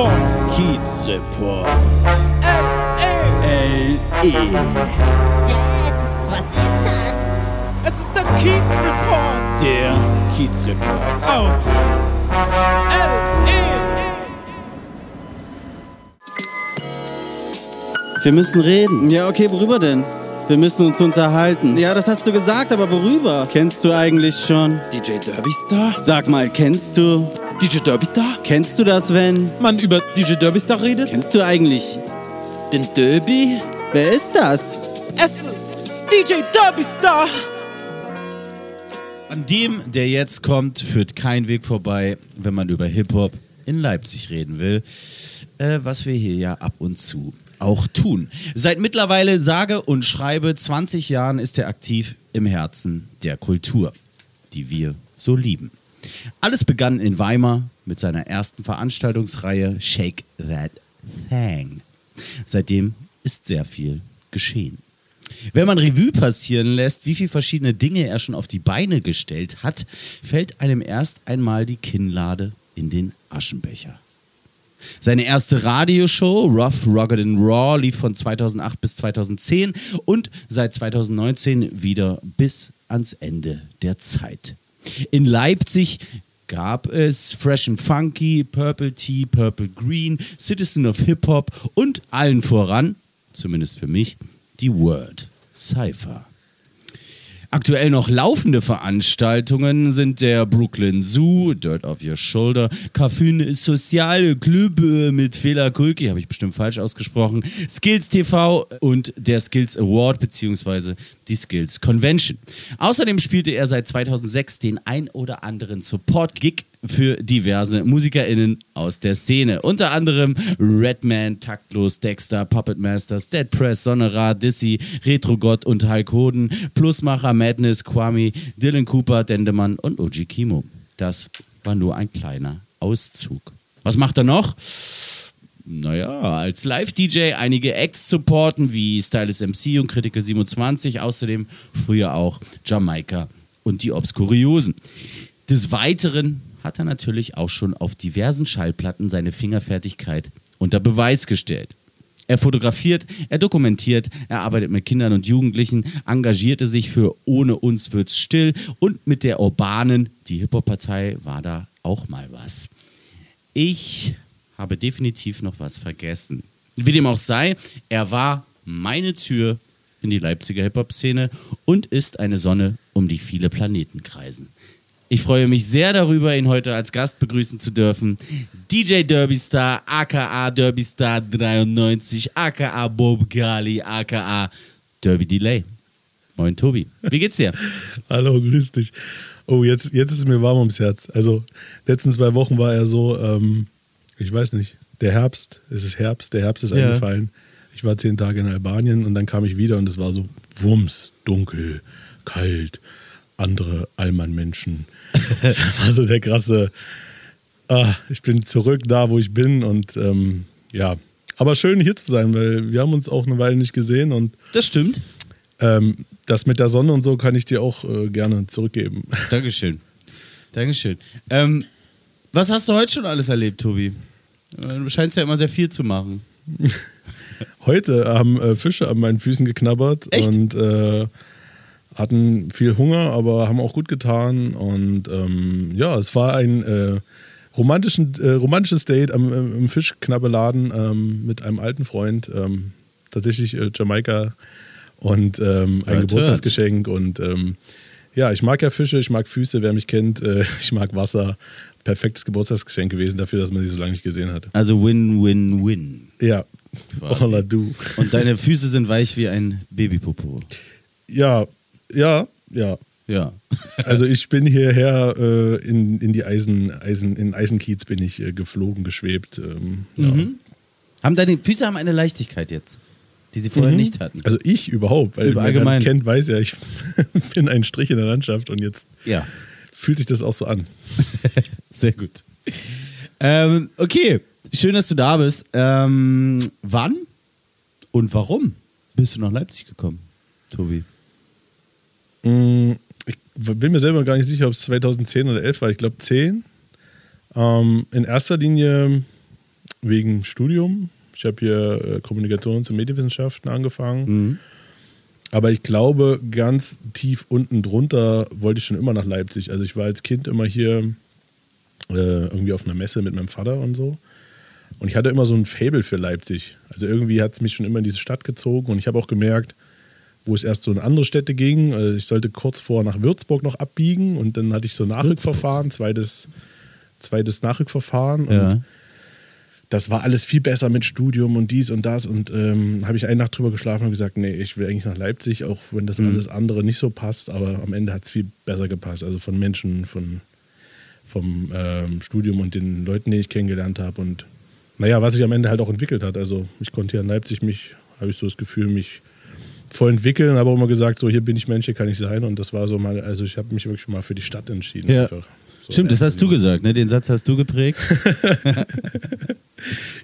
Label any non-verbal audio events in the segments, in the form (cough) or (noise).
Kiezreport. Kiezreport. L-E. L-E. Dad, was ist das? Es ist der Kiezreport. Der Kiezreport. Aus. L-E. Wir müssen reden. Ja, okay, worüber denn? Wir müssen uns unterhalten. Ja, das hast du gesagt, aber worüber? Kennst du eigentlich schon? DJ Derbystar? Sag mal, kennst du? DJ Derbystar? Kennst du das, wenn? Man über DJ Derbystar redet? Kennst du eigentlich? Den Derby? Wer ist das? Es ist DJ Derbystar. An dem, der jetzt kommt, führt kein Weg vorbei, wenn man über Hip-Hop in Leipzig reden will. Äh, was wir hier ja ab und zu auch tun. Seit mittlerweile sage und schreibe 20 Jahren ist er aktiv im Herzen der Kultur, die wir so lieben. Alles begann in Weimar mit seiner ersten Veranstaltungsreihe Shake That Thang. Seitdem ist sehr viel geschehen. Wenn man Revue passieren lässt, wie viele verschiedene Dinge er schon auf die Beine gestellt hat, fällt einem erst einmal die Kinnlade in den Aschenbecher. Seine erste Radioshow, Rough, Rugged and Raw, lief von 2008 bis 2010 und seit 2019 wieder bis ans Ende der Zeit. In Leipzig gab es Fresh and Funky, Purple Tea, Purple Green, Citizen of Hip Hop und allen voran, zumindest für mich, die Word Cypher. Aktuell noch laufende Veranstaltungen sind der Brooklyn Zoo, Dirt Off Your Shoulder, Cafune Soziale Club äh, mit Fela Kulki, habe ich bestimmt falsch ausgesprochen, Skills TV und der Skills Award bzw. die Skills Convention. Außerdem spielte er seit 2006 den ein oder anderen Support-Gig für diverse MusikerInnen aus der Szene. Unter anderem Redman, Taktlos, Dexter, Puppet Masters, Dead Press, Sonnerar, Dissy, Retrogott und Hulk Hoden, Plusmacher, Madness, Kwame, Dylan Cooper, Dendemann und Oji Kimo. Das war nur ein kleiner Auszug. Was macht er noch? Naja, als Live-DJ einige Acts supporten wie Stylus MC und Critical 27, außerdem früher auch Jamaika und die Obskuriosen. Des Weiteren hat er natürlich auch schon auf diversen Schallplatten seine Fingerfertigkeit unter Beweis gestellt. Er fotografiert, er dokumentiert, er arbeitet mit Kindern und Jugendlichen, engagierte sich für Ohne uns wird's still und mit der Urbanen, die Hip-Hop-Partei, war da auch mal was. Ich habe definitiv noch was vergessen. Wie dem auch sei, er war meine Tür in die Leipziger Hip-Hop-Szene und ist eine Sonne, um die viele Planeten kreisen. Ich freue mich sehr darüber, ihn heute als Gast begrüßen zu dürfen. DJ Derbystar, aka Derbystar 93, aka Bob Gali, aka Derby Delay. Moin Tobi, wie geht's dir? (laughs) Hallo, grüß dich. Oh, jetzt, jetzt ist es mir warm ums Herz. Also, letzten zwei Wochen war er so, ähm, ich weiß nicht, der Herbst, es ist Herbst, der Herbst ist Ja. eingefallen. Ich war zehn Tage in Albanien und dann kam ich wieder und es war so Wumms, dunkel, kalt, andere Allmann-Menschen. (laughs) Das war so der krasse, ah, ich bin zurück da, wo ich bin und ähm, ja, aber schön hier zu sein, weil wir haben uns auch eine Weile nicht gesehen und Das stimmt. ähm, das mit der Sonne und so kann ich dir auch äh, gerne zurückgeben. (laughs) Dankeschön. Dankeschön. Ähm, was hast du heute schon alles erlebt, Tobi? Du scheinst ja immer sehr viel zu machen. Heute haben äh, Fische an meinen Füßen geknabbert Echt? und äh, hatten viel Hunger, aber haben auch gut getan. Und ähm, ja, es war ein äh, romantischen, äh, romantisches Date am, im Fischknabbeladen ähm, mit einem alten Freund, ähm, tatsächlich äh, Jamaika und ähm, ein Hört, Geburtstagsgeschenk. Und ähm, ja, ich mag ja Fische, ich mag Füße, wer mich kennt, äh, (laughs) ich mag Wasser. Perfektes Geburtstagsgeschenk gewesen dafür, dass man sie so lange nicht gesehen hatte. Also Win, Win, Win. Ja, Quasi. I do. Und deine Füße sind weich wie ein Babypopo. Ja, ja, ja. Ja. Also ich bin hierher äh, in, in die Eisen, Eisen, in Eisenkiez bin ich äh, geflogen, geschwebt. Ähm, ja. Mhm. Haben deine Füße haben eine Leichtigkeit jetzt, die sie vorher nicht hatten. Also ich überhaupt, weil Über wer mich kennt, weiß ja, ich (laughs) bin ein Strich in der Landschaft und jetzt Ja, fühlt sich das auch so an. (laughs) sehr gut. Ähm, okay, schön, dass du da bist. Ähm, wann und warum bist du nach Leipzig gekommen, Tobi? Mm, Ich bin mir selber gar nicht sicher, ob es 2010 oder 11 war. Ich glaube 10. Ähm, in erster Linie wegen Studium. Ich habe hier äh, Kommunikations- und Medienwissenschaften angefangen. Aber ich glaube, ganz tief unten drunter wollte ich schon immer nach Leipzig. Also ich war als Kind immer hier äh, irgendwie auf einer Messe mit meinem Vater und so. Und ich hatte immer so ein Fable für Leipzig. Also irgendwie hat es mich schon immer in diese Stadt gezogen. Und ich habe auch gemerkt, wo es erst so in andere Städte ging. Also ich sollte kurz vor nach Würzburg noch abbiegen und dann hatte ich so ein Nachrückverfahren, zweites, zweites Nachrückverfahren. Und Ja. das war alles viel besser mit Studium und dies und das. Und ähm, habe ich eine Nacht drüber geschlafen und gesagt, nee, ich will eigentlich nach Leipzig, auch wenn das alles andere nicht so passt. Aber am Ende hat es viel besser gepasst. Also von Menschen, von, vom ähm, Studium und den Leuten, die ich kennengelernt habe. Und naja, was sich am Ende halt auch entwickelt hat. Also ich konnte hier in Leipzig mich, habe ich so das Gefühl, mich voll entwickeln, habe auch immer gesagt, so hier bin ich Mensch, hier kann ich sein. Und das war so mal, also ich habe mich wirklich mal für die Stadt entschieden. Ja. Einfach. So Stimmt, das hast du gesagt, ne? Den Satz hast du geprägt. (laughs)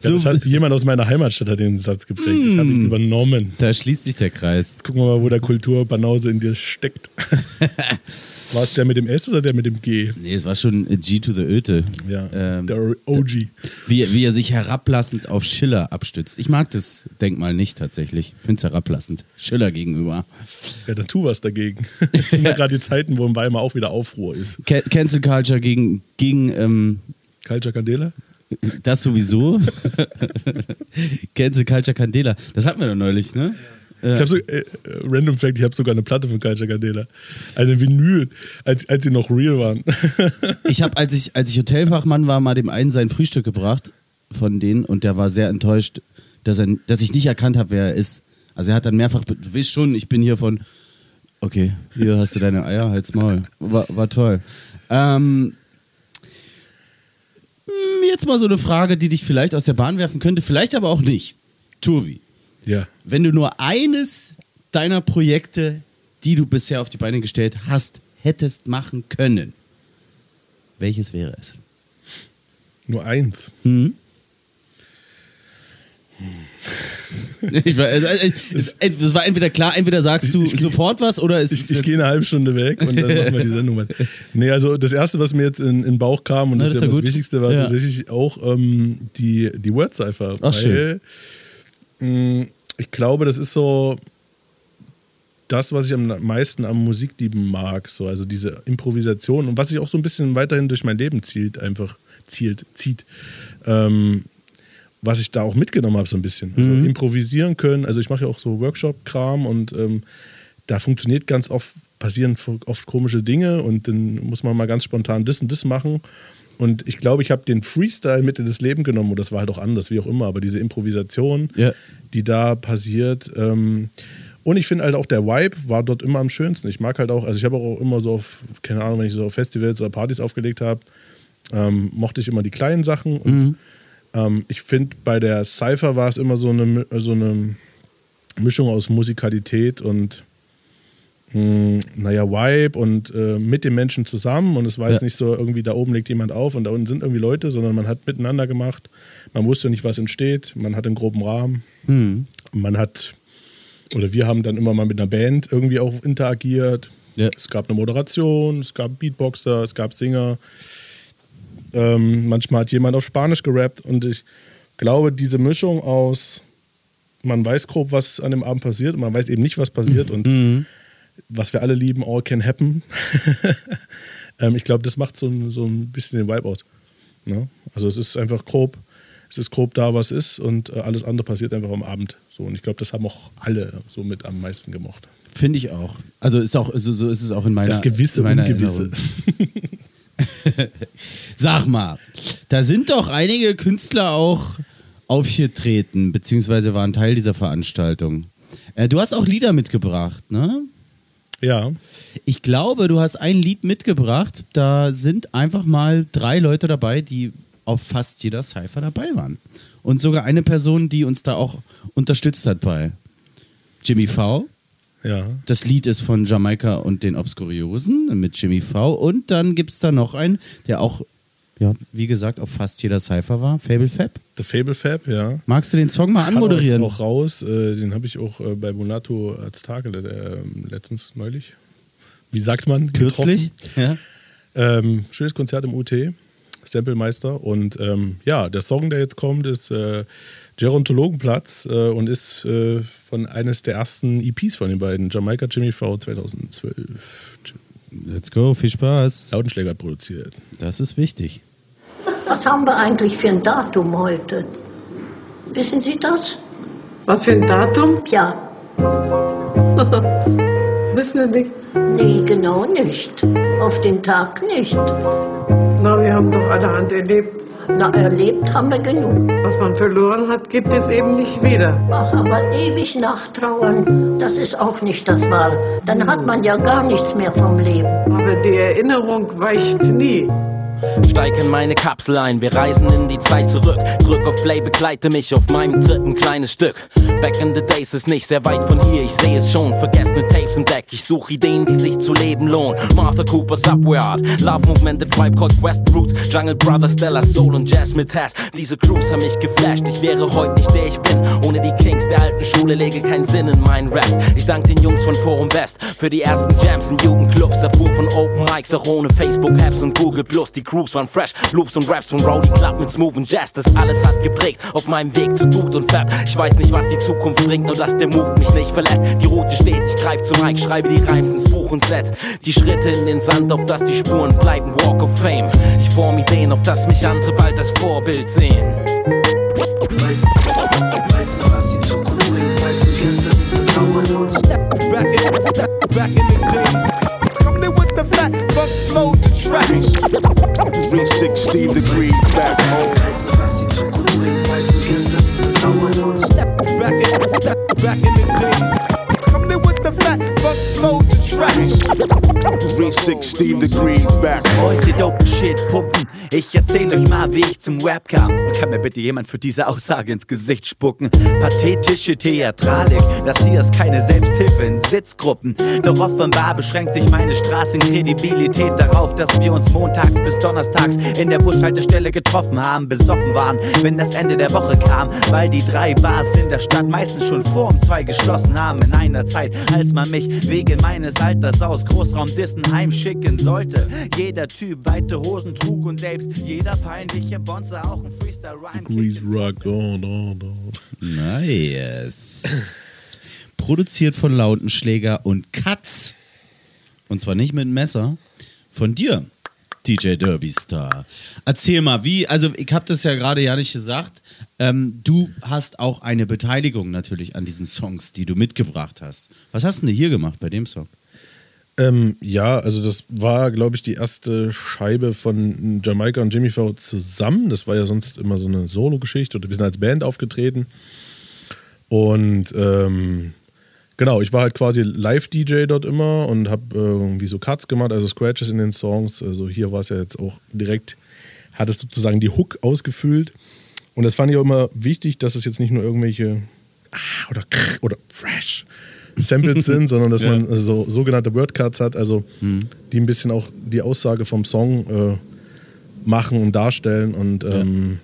Ja, das hat, jemand aus meiner Heimatstadt hat den Satz geprägt. Ich habe ihn Mm. übernommen. Da schließt sich der Kreis. Gucken wir mal, wo der Kulturbanause in dir steckt. (laughs) War es der mit dem S oder der mit dem G? Nee, es war schon G to the Öte. Ja, Ähm, der OG. wie, wie er sich herablassend auf Schiller abstützt. Ich mag das Denkmal nicht tatsächlich. Ich finde es herablassend. Schiller gegenüber. Ja, dann tu was dagegen. (laughs) Das sind ja gerade die Zeiten, wo in Weimar auch wieder Aufruhr ist. Ca- Cancel Culture gegen, gegen ähm, Culture Candela? das sowieso. (laughs) Cancel Culture Candela. Das hatten wir doch neulich, ne? Ich habe so, äh, äh, Random Fact, ich habe sogar eine Platte von Culture Candela. Eine Vinyl, als, als sie noch real waren. (laughs) Ich habe, als ich, als ich Hotelfachmann war, mal dem einen sein Frühstück gebracht von denen und der war sehr enttäuscht, dass, er, dass ich nicht erkannt habe, wer er ist. Also er hat dann mehrfach, du weißt schon, ich bin hier von, okay, hier hast du deine Eier, halt's Maul. War, war toll. Ähm, mh, jetzt mal so eine Frage, die dich vielleicht aus der Bahn werfen könnte, vielleicht aber auch nicht. Turbi, ja. wenn du nur eines deiner Projekte, die du bisher auf die Beine gestellt hast, hättest machen können, welches wäre es? Nur eins. Hm? (laughs) Ich war, also, also, es, es war entweder klar, entweder sagst du Ich- ich- sofort was oder es Ich, ist ich jetzt- gehe eine halbe Stunde weg und dann machen wir die Sendung weiter. (laughs) Nee, also das Erste, was mir jetzt in, in den Bauch kam, und Na, das, ist ja das. Wichtigste, war Ja. tatsächlich auch ähm, die, die Word-Cypher. Ach, schön. mh, ich glaube, das ist so das, was ich am meisten am Musikdieben mag. So, also diese Improvisation und was sich auch so ein bisschen weiterhin durch mein Leben zielt, einfach zielt, zieht. Ähm, was ich da auch mitgenommen habe, so ein bisschen. Also improvisieren können. Also ich mache ja auch so Workshop-Kram und ähm, da funktioniert ganz oft, passieren oft komische Dinge und dann muss man mal ganz spontan das und das machen. Und ich glaube, ich habe den Freestyle mit in das Leben genommen und das war halt auch anders, wie auch immer, aber diese Improvisation, Ja. die da passiert. Ähm, und ich finde halt auch der Vibe war dort immer am schönsten. Ich mag halt auch, also ich habe auch immer so auf, keine Ahnung, wenn ich so auf Festivals oder Partys aufgelegt habe, ähm, mochte ich immer die kleinen Sachen. Und ähm, ich finde, bei der Cypher war es immer so eine, so eine Mischung aus Musikalität und mh, naja, Vibe und äh, mit den Menschen zusammen. Und es war jetzt Ja. nicht so irgendwie, da oben legt jemand auf und da unten sind irgendwie Leute, sondern man hat miteinander gemacht. Man wusste nicht, was entsteht. Man hat einen groben Rahmen. Hm. Man hat, oder wir haben dann immer mal mit einer Band irgendwie auch interagiert. Ja. Es gab eine Moderation, es gab Beatboxer, es gab Singer. Ähm, manchmal hat jemand auf Spanisch gerappt und ich glaube, diese Mischung aus, man weiß grob, was an dem Abend passiert und man weiß eben nicht, was passiert und was wir alle lieben, all can happen. (laughs) ähm, ich glaube, das macht so, ein- so ein bisschen den Vibe aus. Ne? Also es ist einfach grob, es ist grob da, was ist und äh, alles andere passiert einfach am Abend. So, und ich glaube, das haben auch alle so mit am meisten gemocht. Finde ich auch. Also ist auch so, so ist es auch in meiner Das Gewisse in meiner Ungewisse. (laughs) (laughs) Sag mal, da sind doch einige Künstler auch aufgetreten, beziehungsweise waren Teil dieser Veranstaltung. Äh, du hast auch Lieder mitgebracht, ne? Ja, Ich glaube, du hast ein Lied mitgebracht. Da sind einfach mal drei Leute dabei, die auf fast jeder Cypher dabei waren. Und sogar eine Person, die uns da auch unterstützt hat bei Jimmy V. ja. Das Lied ist von Jamaika und den Obskuriosen mit Jimmy V. Und dann gibt es da noch einen, der auch, ja, wie gesagt, auf fast jeder Cypher war, Fable Fab. The Fable Fab, ja. Magst du den Song mal anmoderieren? Auch raus, äh, den habe ich auch äh, bei Bonato als Tage äh, letztens neulich. Wie sagt man? Kürzlich? Ja. Ähm, schönes Konzert im UT. Samplemeister. Und ähm, ja, der Song, der jetzt kommt, ist äh, Gerontologenplatz äh, und ist äh, von eines der ersten EPs von den beiden, Jamaika Jimmy V 2012. Let's go, viel Spaß. Lautenschläger hat produziert. Das ist wichtig. Was haben wir eigentlich für ein Datum heute? Wissen Sie das? Was für ein Datum? Ja, (laughs) Wissen wir nicht. nee, genau nicht. Auf den Tag nicht. Na, wir haben doch allerhand erlebt. Na, erlebt haben wir genug. Was man verloren hat, gibt es eben nicht wieder. Ach, aber ewig nachtrauern, das ist auch nicht das Wahre. Dann hat man ja gar nichts mehr vom Leben. Aber die Erinnerung weicht nie. Steig in meine Kapsel ein, wir reisen in die Zeit zurück. Drück auf Play, begleite mich auf meinem dritten kleines Stück. Back in the days ist nicht sehr weit von hier, ich sehe es schon. Vergessene Tapes im Deck, ich suche Ideen, die sich zu leben lohnen. Martha Cooper, Subway Art, Love Movement, The Tribe Called Quest Roots, Jungle Brothers, Stella Soul und Jazz mit Tess. Diese Crews haben mich geflasht, ich wäre heute nicht der ich bin. Ohne die Kings der alten Schule lege keinen Sinn in meinen Raps. Ich danke den Jungs von Forum West für die ersten Jams in Jugendclubs. Erfuhr von Open Mics, auch ohne Facebook-Apps und Google Plus. Die Crews waren fresh, Loops und Raps von Rowdy Club mit Smooth und Jazz. Das alles hat geprägt auf meinem Weg zu Dude und Fab. Ich weiß nicht, was die Zukunft bringt, nur dass der Mut mich nicht verlässt. Die Route steht, ich greif zum Mic, schreibe die Reims ins Buch und setz die Schritte in den Sand, auf dass die Spuren bleiben. Walk of Fame. Ich form Ideen, auf dass mich andere bald als Vorbild sehen. Back in, back in the days. 360 degrees back home. Back in, back in the days. Coming with the fat flow to tracks. 360 degrees back. Wollt ihr dope Shit pumpen? Ich erzähl euch mal, wie ich zum Rap kam. Kann mir bitte jemand für diese Aussage ins Gesicht spucken? Pathetische Theatralik, das hier ist keine Selbsthilfe in Sitzgruppen. Doch offenbar beschränkt sich meine Straßenkredibilität darauf, dass wir uns montags bis donnerstags in der Bushaltestelle getroffen haben, besoffen waren, wenn das Ende der Woche kam. Weil die drei Bars in der Stadt meistens schon vor um zwei geschlossen haben in einer Zeit, als man mich wegen meines Alters aus Großraum Dissen heimschicken sollte. Jeder Typ weite Hosen trug und selbst jeder peinliche Bonze auch ein Freestyle-Rhyme Degrees Rock on, on, on. Nice. Produziert von Lautenschläger und Katz. Und zwar nicht mit Messer. Von dir, DJ Derby Star. Erzähl mal, wie, also ich habe das ja gerade ja nicht gesagt. Ähm, du hast auch eine Beteiligung natürlich an diesen Songs, die du mitgebracht hast. Was hast du denn hier gemacht bei dem Song? Ähm, ja, also das war, glaube ich, die erste Scheibe von Jamaika und Jimmy V zusammen. Das war ja sonst immer so eine Solo-Geschichte. Oder wir sind als Band aufgetreten. Und ähm, genau, ich war halt quasi Live-DJ dort immer und habe irgendwie so Cuts gemacht, also Scratches in den Songs. Also hier war es ja jetzt auch direkt, hat es sozusagen die Hook ausgefüllt. Und das fand ich auch immer wichtig, dass es jetzt nicht nur irgendwelche ah, oder oder fresh Samples (laughs) sind, sondern dass man so sogenannte Wordcuts hat, also die ein bisschen auch die Aussage vom Song äh, machen und darstellen. Und ähm,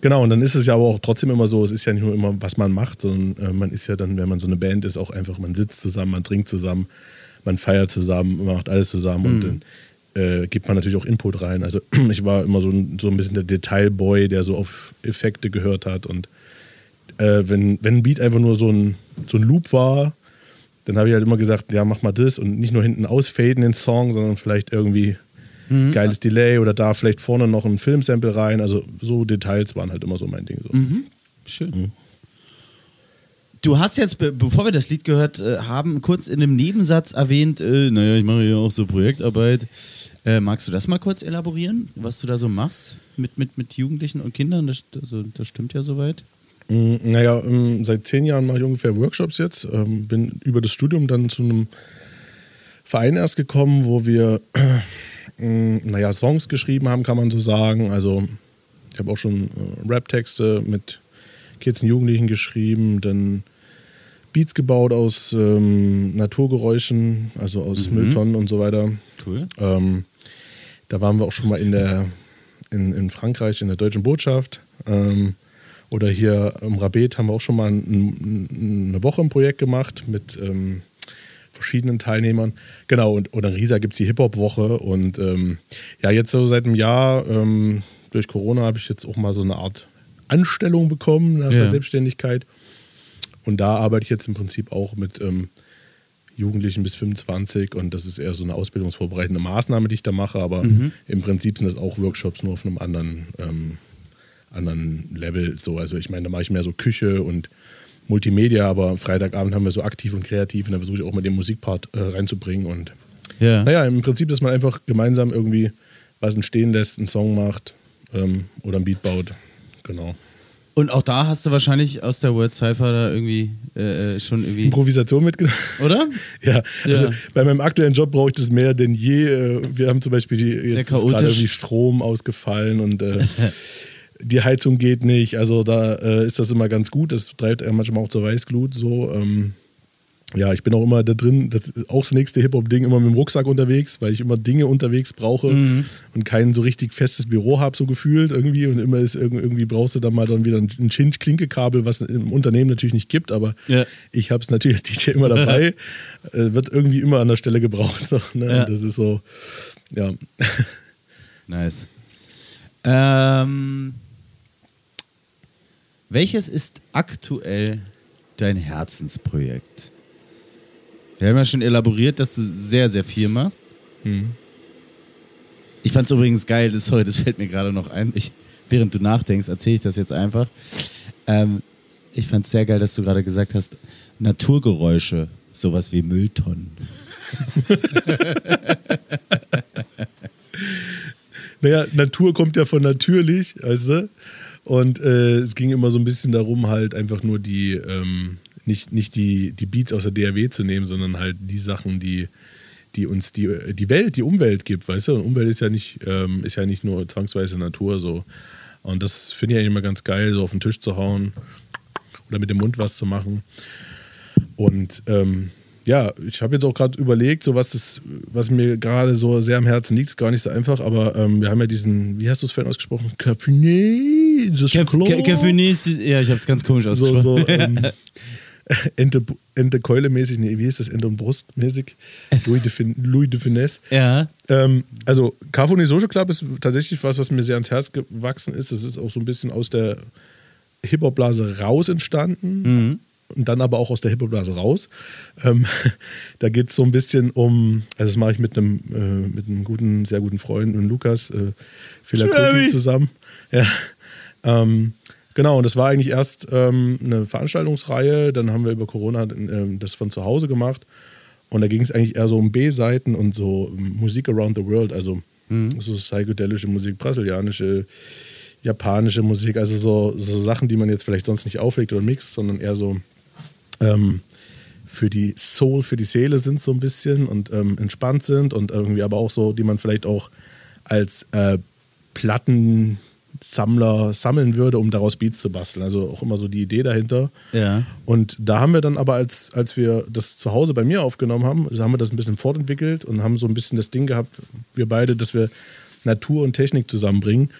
genau, und dann ist es ja aber auch trotzdem immer so, es ist ja nicht nur immer, was man macht, sondern äh, man ist ja dann, wenn man so eine Band ist, auch einfach, man sitzt zusammen, man trinkt zusammen, man feiert zusammen, man macht alles zusammen und dann äh, gibt man natürlich auch Input rein. Also (clears throat) ich war immer so ein, so ein bisschen der Detailboy, der so auf Effekte gehört hat und äh, wenn, wenn ein Beat einfach nur so ein, so ein Loop war, dann habe ich halt immer gesagt, ja, mach mal das und nicht nur hinten ausfaden den Song, sondern vielleicht irgendwie geiles Delay oder da vielleicht vorne noch ein Filmsample rein. Also so Details waren halt immer so mein Ding. So. Schön. Du hast jetzt, be bevor wir das Lied gehört äh, haben, kurz in einem Nebensatz erwähnt, äh, naja, ich mache ja auch so Projektarbeit. Äh, magst du das mal kurz elaborieren, was du da so machst mit, mit, mit Jugendlichen und Kindern? Das, also, das stimmt ja soweit. Mm, Naja, ähm, seit zehn Jahren mache ich ungefähr Workshops jetzt. Ähm, bin über das Studium dann zu einem Verein erst gekommen, wo wir äh, naja, Songs geschrieben haben, kann man so sagen. Also ich habe auch schon äh, Rap-Texte mit Kids und Jugendlichen geschrieben, dann Beats gebaut aus ähm, Naturgeräuschen, also aus Mülltonnen und so weiter. Cool. Ähm, da waren wir auch schon mal in der in, in Frankreich in der deutschen Botschaft. Ähm, oder hier im Rabet haben wir auch schon mal ein, ein, eine Woche ein Projekt gemacht mit ähm, verschiedenen Teilnehmern. Genau, und, und in Riesa gibt es die Hip-Hop-Woche. Und ähm, ja, jetzt so seit einem Jahr ähm, durch Corona habe ich jetzt auch mal so eine Art Anstellung bekommen nach Ja. der Selbstständigkeit. Und da arbeite ich jetzt im Prinzip auch mit ähm, Jugendlichen bis 25 und das ist eher so eine ausbildungsvorbereitende Maßnahme, die ich da mache, aber Mhm. im Prinzip sind das auch Workshops nur auf einem anderen, ähm, anderen Level. So. Also ich meine, da mache ich mehr so Küche und Multimedia, aber Freitagabend haben wir so aktiv und kreativ und da versuche ich auch mal den Musikpart äh, reinzubringen und Ja. naja, im Prinzip, dass man einfach gemeinsam irgendwie was entstehen lässt, einen Song macht ähm, oder ein Beat baut. Genau. Und auch da hast du wahrscheinlich aus der Word Cypher da irgendwie äh, äh, schon irgendwie. Improvisation mitgenommen. (laughs) Oder? Ja, also Ja. bei meinem aktuellen Job brauche ich das mehr denn je. Äh, Wir haben zum Beispiel die, jetzt gerade irgendwie Strom ausgefallen und äh, (laughs) die Heizung geht nicht. Also da äh, ist das immer ganz gut. Das treibt er manchmal auch zur Weißglut. So, ähm, ja, ich bin auch immer da drin. Das ist auch das nächste Hip-Hop-Ding, immer mit dem Rucksack unterwegs, weil ich immer Dinge unterwegs brauche Mhm. und kein so richtig festes Büro habe, so gefühlt irgendwie. Und immer ist irg- irgendwie brauchst du dann mal dann wieder ein Chinch-Klinkekabel, was es im Unternehmen natürlich nicht gibt, aber Ja. ich habe es natürlich als DJ immer dabei. (laughs) äh, wird irgendwie immer an der Stelle gebraucht. So, ne? Ja. Das ist so, ja. (laughs) Nice. Ähm, welches ist aktuell dein Herzensprojekt? Wir haben ja schon elaboriert, dass du sehr, sehr viel machst. Hm. Ich fand es übrigens geil, das, sorry, das fällt mir gerade noch ein. Ich, während du nachdenkst, erzähle ich das jetzt einfach. Ähm, ich fand es sehr geil, dass du gerade gesagt hast, Naturgeräusche, sowas wie Mülltonnen. (laughs) Naja, Natur kommt ja von natürlich, weißt du? Und äh, es ging immer so ein bisschen darum, halt einfach nur die, ähm, nicht, nicht die, die Beats aus der DAW zu nehmen, sondern halt die Sachen, die, die uns die, die Welt, die Umwelt gibt, weißt du? Und Umwelt ist ja nicht, ähm, ist ja nicht nur zwangsweise Natur so. Und das finde ich eigentlich immer ganz geil, so auf den Tisch zu hauen oder mit dem Mund was zu machen. Und ähm, ja, ich habe jetzt auch gerade überlegt, so was, das, was mir gerade so sehr am Herzen liegt, ist gar nicht so einfach, aber ähm, wir haben ja diesen, wie hast du es vorhin ausgesprochen? Klo. Café, ja, ich habe es ganz komisch so, ausgesprochen. so ähm, (laughs) Ente, Ente Keule mäßig, nee, wie ist das? Ente und Brust mäßig? Louis de, fin, Louis de Finesse. ja. Ähm, also Carphony Social Club ist tatsächlich was, was mir sehr ans Herz gewachsen ist. Das ist auch so ein bisschen aus der Hip-Hop-Blase raus entstanden Mhm. Und dann aber auch aus der Hip-Hop-Blase raus. Ähm, (laughs) da geht es so ein bisschen um, also das mache ich mit einem, äh, mit einem guten, sehr guten Freund, mit Lukas äh, Schwäbi. zusammen. Ja. Ähm, genau, und das war eigentlich erst ähm, eine Veranstaltungsreihe, dann haben wir über Corona ähm, das von zu Hause gemacht. Und da ging es eigentlich eher so um B-Seiten und so Musik around the world, also so psychedelische Musik, brasilianische, japanische Musik, also so, so Sachen, die man jetzt vielleicht sonst nicht auflegt oder mixt, sondern eher so ähm, für die Soul, für die Seele sind so ein bisschen und ähm, entspannt sind und irgendwie aber auch so, die man vielleicht auch als äh, Plattensammler sammeln würde, um daraus Beats zu basteln. Also auch immer so die Idee dahinter. Ja. Und da haben wir dann aber, als, als wir das zu Hause bei mir aufgenommen haben, also haben wir das ein bisschen fortentwickelt und haben so ein bisschen das Ding gehabt, wir beide, dass wir Natur und Technik zusammenbringen.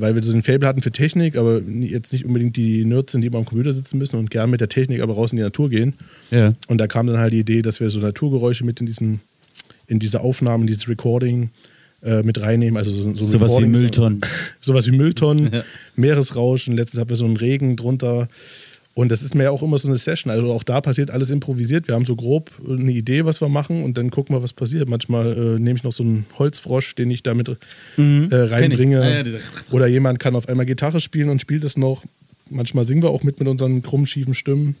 Weil wir so ein Fable hatten für Technik, aber jetzt nicht unbedingt die Nerds sind, die immer am Computer sitzen müssen und gern mit der Technik aber raus in die Natur gehen. Ja. Und da kam dann halt die Idee, dass wir so Naturgeräusche mit in diesen, in diese Aufnahmen, dieses Recording äh, mit reinnehmen. Also so, so Sowas wie Mülltonnen. (laughs) Sowas wie Mülltonnen, Ja. Meeresrauschen. Letztens hatten wir so einen Regen drunter. Und das ist mir ja auch immer so eine Session. Also auch da passiert alles improvisiert. Wir haben so grob eine Idee, was wir machen und dann gucken wir, was passiert. Manchmal äh, nehme ich noch so einen Holzfrosch, den ich damit Mhm. äh, reinbringe. Ah ja, Oder jemand kann auf einmal Gitarre spielen und spielt es noch. Manchmal singen wir auch mit mit unseren krummen, schiefen Stimmen.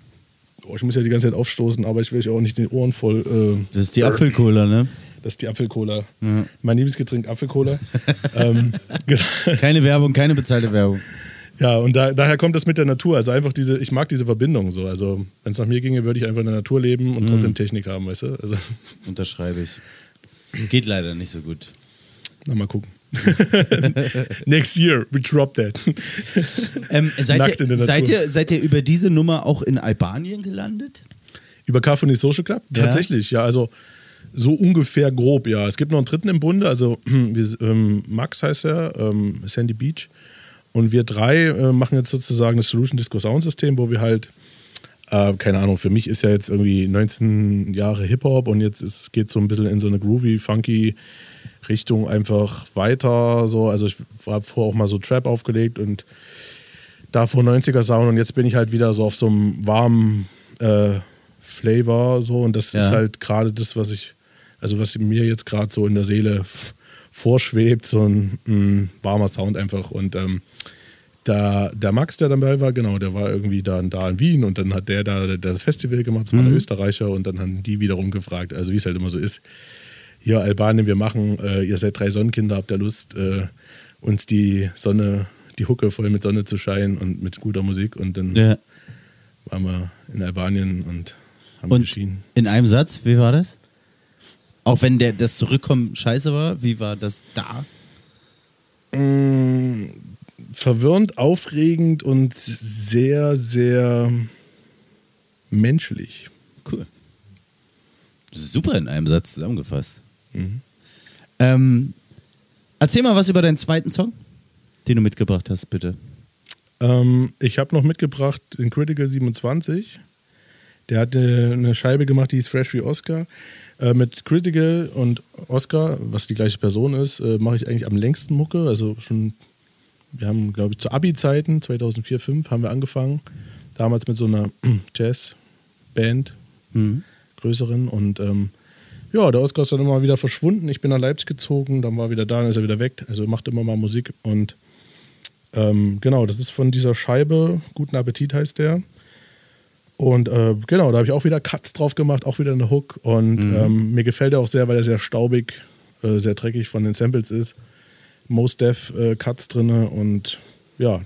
Oh, ich muss ja die ganze Zeit aufstoßen, aber ich will euch auch nicht den Ohren voll. Äh, Das ist die Apfelcola, ne? das ist die Apfelcola. Mein Lieblingsgetränk Apfelcola. (laughs) ähm, genau. Keine Werbung, keine bezahlte Werbung. Ja, und da, daher kommt das mit der Natur. Also einfach diese, ich mag diese Verbindung so. Also, wenn es nach mir ginge, würde ich einfach in der Natur leben und trotzdem Technik haben, weißt du? Also, Unterschreibe ich. Geht leider nicht so gut. na mal gucken. (laughs) Next year, we drop that. Ähm, seid, ihr, seid, ihr, seid ihr über diese Nummer auch in Albanien gelandet? Über Carphony Social Club? Ja. Tatsächlich, ja. Also so ungefähr grob, ja. Es gibt noch einen dritten im Bunde, also (clears throat) ähm, Max heißt er, ähm, Sandy Beach. Und wir drei äh, machen jetzt sozusagen das Solution Disco Sound System, wo wir halt, äh, keine Ahnung, für mich ist ja jetzt irgendwie 19 Jahre Hip-Hop und jetzt geht es so ein bisschen in so eine groovy, funky Richtung einfach weiter so. Also ich habe vorher auch mal so Trap aufgelegt und davor 90er Sound und jetzt bin ich halt wieder so auf so einem warmen äh, Flavor so und das Ja. ist halt gerade das, was ich, also was mir jetzt gerade so in der Seele vorschwebt, so ein mm, warmer Sound einfach und ähm, da, der Max, der dabei war, genau, der war irgendwie da, da in Wien und dann hat der da der das Festival gemacht, das war Mhm. der Österreicher und dann haben die wiederum gefragt, also wie es halt immer so ist, hier Albanien, wir machen, äh, ihr seid drei Sonnenkinder, habt ihr Lust, äh, uns die Sonne, die Hucke voll mit Sonne zu scheinen und mit guter Musik und dann Ja. waren wir in Albanien und haben Und geschienen. in einem Satz, wie war das? Auch wenn der, das Zurückkommen scheiße war, wie war das da? Verwirrend, aufregend und sehr, sehr menschlich. Cool. Super in einem Satz zusammengefasst. Mhm. Ähm, erzähl mal was über deinen zweiten Song, den du mitgebracht hast, bitte. Ähm, ich habe noch mitgebracht den Critical 27. Der hat äh, eine Scheibe gemacht, die hieß Fresh wie Oscar. Äh, mit Critical und Oscar, was die gleiche Person ist, äh, mache ich eigentlich am längsten Mucke. Also schon, wir haben, glaube ich, zu Abi-Zeiten, 2004, 2005, haben wir angefangen. Damals mit so einer (clears throat) Jazz-Band, Mhm. größeren. Und ähm, ja, der Oscar ist dann immer wieder verschwunden. Ich bin nach Leipzig gezogen, dann war er wieder da, dann ist er wieder weg. Also macht immer mal Musik. Und ähm, genau, das ist von dieser Scheibe, Guten Appetit heißt der. Und äh, genau, da habe ich auch wieder Cuts drauf gemacht, auch wieder eine Hook. Und Mhm. ähm, mir gefällt er auch sehr, weil er sehr staubig, äh, sehr dreckig von den Samples ist. Most Def äh, Cuts drinne und ja,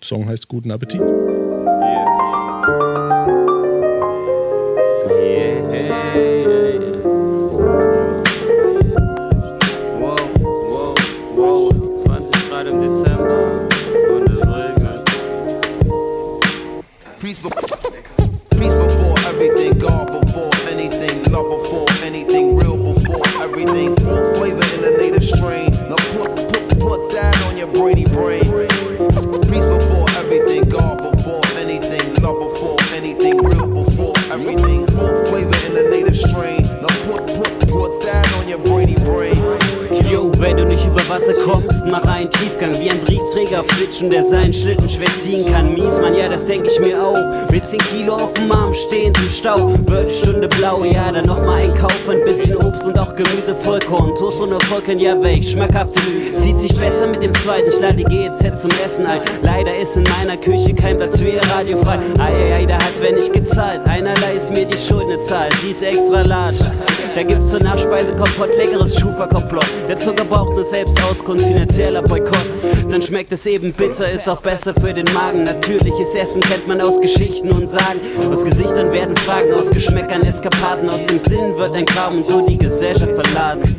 Song heißt Guten Appetit. Kommst, mach einen Tiefgang wie ein Briefträger Flitschen, der seinen Schlitten schwer ziehen kann. Mies, man, ja, das denk ich mir auch. Mit 10 Kilo auf dem Arm stehend im Stau, wird Stunde blau, ja, dann nochmal einkaufen, ein bisschen Obst und auch Gemüse, Vollkorn, Toast ohne Vollkorn, ja, weg, schmackhafte Lüge. Sieht sich besser mit dem zweiten, ich lade die GEZ zum Essen ein. Leider ist in meiner Küche kein Platz für ihr Radio frei. Eieiei, da hat wer nicht gezahlt. Einerlei ist mir die Schuld ne Zahl, sie ist extra large. Da gibt's zur Nachspeise Kompott, leckeres Schufa-Komplott. Der Zucker braucht eine Selbstauskunft, finanzieller Boykott. Dann schmeckt es eben bitter, ist auch besser für den Magen. Natürliches Essen kennt man aus Geschichten und Sagen. Aus Gesichtern werden Fragen, aus Geschmäckern Eskapaden. Aus dem Sinn wird ein Kram und so die Gesellschaft verladen.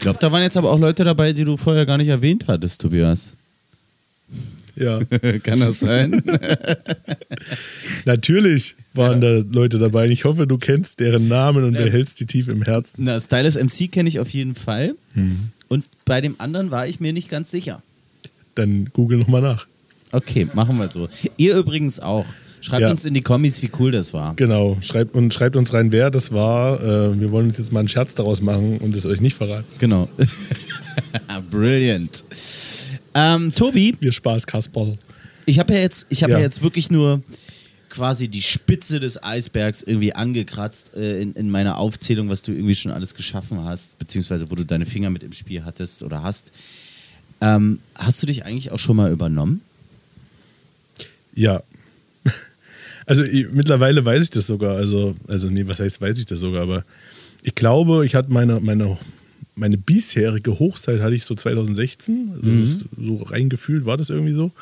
Ich glaube, da waren jetzt aber auch Leute dabei, die du vorher gar nicht erwähnt hattest, Tobias. Ja. (laughs) Kann das sein? (laughs) Natürlich waren da Leute dabei. Ich hoffe, du kennst deren Namen und Ja. behältst die tief im Herzen. Na, Stylus MC kenne ich auf jeden Fall. Hm. Und bei dem anderen war ich mir nicht ganz sicher. Dann google nochmal nach. Okay, machen wir so. Ihr übrigens auch. Schreibt Ja. uns in die Kommis, wie cool das war. Genau, schreibt, und schreibt uns rein, wer das war. Äh, wir wollen uns jetzt mal einen Scherz daraus machen und es euch nicht verraten. Genau. (laughs) Brilliant. Ähm, Tobi. Wir Spaß, Kasperl. Ich habe ja jetzt, ich habe Ja. ja. jetzt wirklich nur quasi die Spitze des Eisbergs irgendwie angekratzt äh, in, in meiner Aufzählung, was du irgendwie schon alles geschaffen hast, beziehungsweise wo du deine Finger mit im Spiel hattest oder hast. Ähm, hast du dich eigentlich auch schon mal übernommen? Ja. Also ich, mittlerweile weiß ich das sogar. Also, also nee, was heißt, weiß ich das sogar, aber ich glaube, ich hatte meine, meine, meine bisherige Hochzeit hatte ich so 2016. Also Mhm. so reingefühlt war das irgendwie so.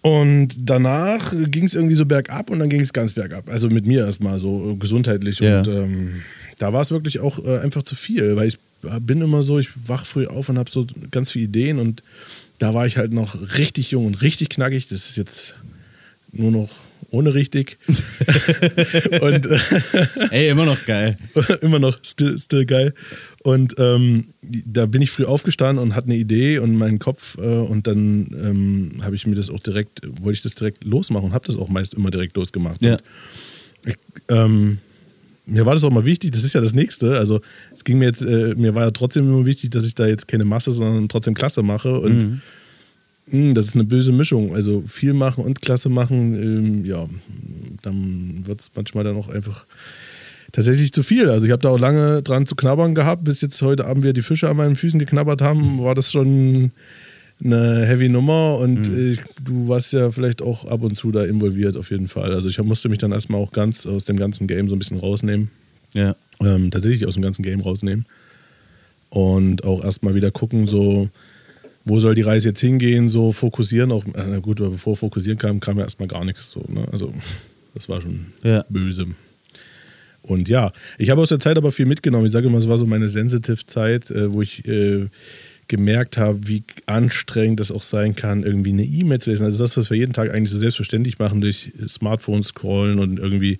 Und danach ging es irgendwie so bergab und dann ging es ganz bergab. Also mit mir erstmal so äh, gesundheitlich. Ja. Und ähm, da war es wirklich auch äh, einfach zu viel, weil ich bin immer so, ich wach früh auf und habe so ganz viele Ideen und da war ich halt noch richtig jung und richtig knackig. Das ist jetzt nur noch ohne richtig. (laughs) und Ey, immer noch geil. (laughs) immer noch still, still geil. Und ähm, da bin ich früh aufgestanden und hatte eine Idee und meinen Kopf äh, und dann ähm, habe ich mir das auch direkt, wollte ich das direkt losmachen und habe das auch meist immer direkt losgemacht. Ja. Und ich, ähm, mir war das auch mal wichtig, das ist ja das Nächste. Also es ging mir jetzt, äh, mir war ja trotzdem immer wichtig, dass ich da jetzt keine Masse, sondern trotzdem Klasse mache. Und Mhm. Mh, das ist eine böse Mischung. Also viel machen und Klasse machen, ähm, ja, dann wird es manchmal dann auch einfach tatsächlich zu viel. Also ich habe da auch lange dran zu knabbern gehabt, bis jetzt heute Abend wieder die Fische an meinen Füßen geknabbert haben, war das schon eine heavy Nummer und Mhm. ich, du warst ja vielleicht auch ab und zu da involviert auf jeden Fall. Also ich musste mich dann erstmal auch ganz aus dem ganzen Game so ein bisschen rausnehmen. Ja. Ähm, tatsächlich aus dem ganzen Game rausnehmen. Und auch erstmal wieder gucken, so, wo soll die Reise jetzt hingehen, so fokussieren. Auch, äh, na gut, aber bevor fokussieren kam, kam ja erstmal gar nichts. So, ne? Also das war schon Ja. böse. Und ja, ich habe aus der Zeit aber viel mitgenommen. Ich sage immer, es war so meine Sensitive-Zeit, äh, wo ich äh, gemerkt habe, wie anstrengend das auch sein kann, irgendwie eine E-Mail zu lesen. Also das, was wir jeden Tag eigentlich so selbstverständlich machen, durch Smartphone scrollen und irgendwie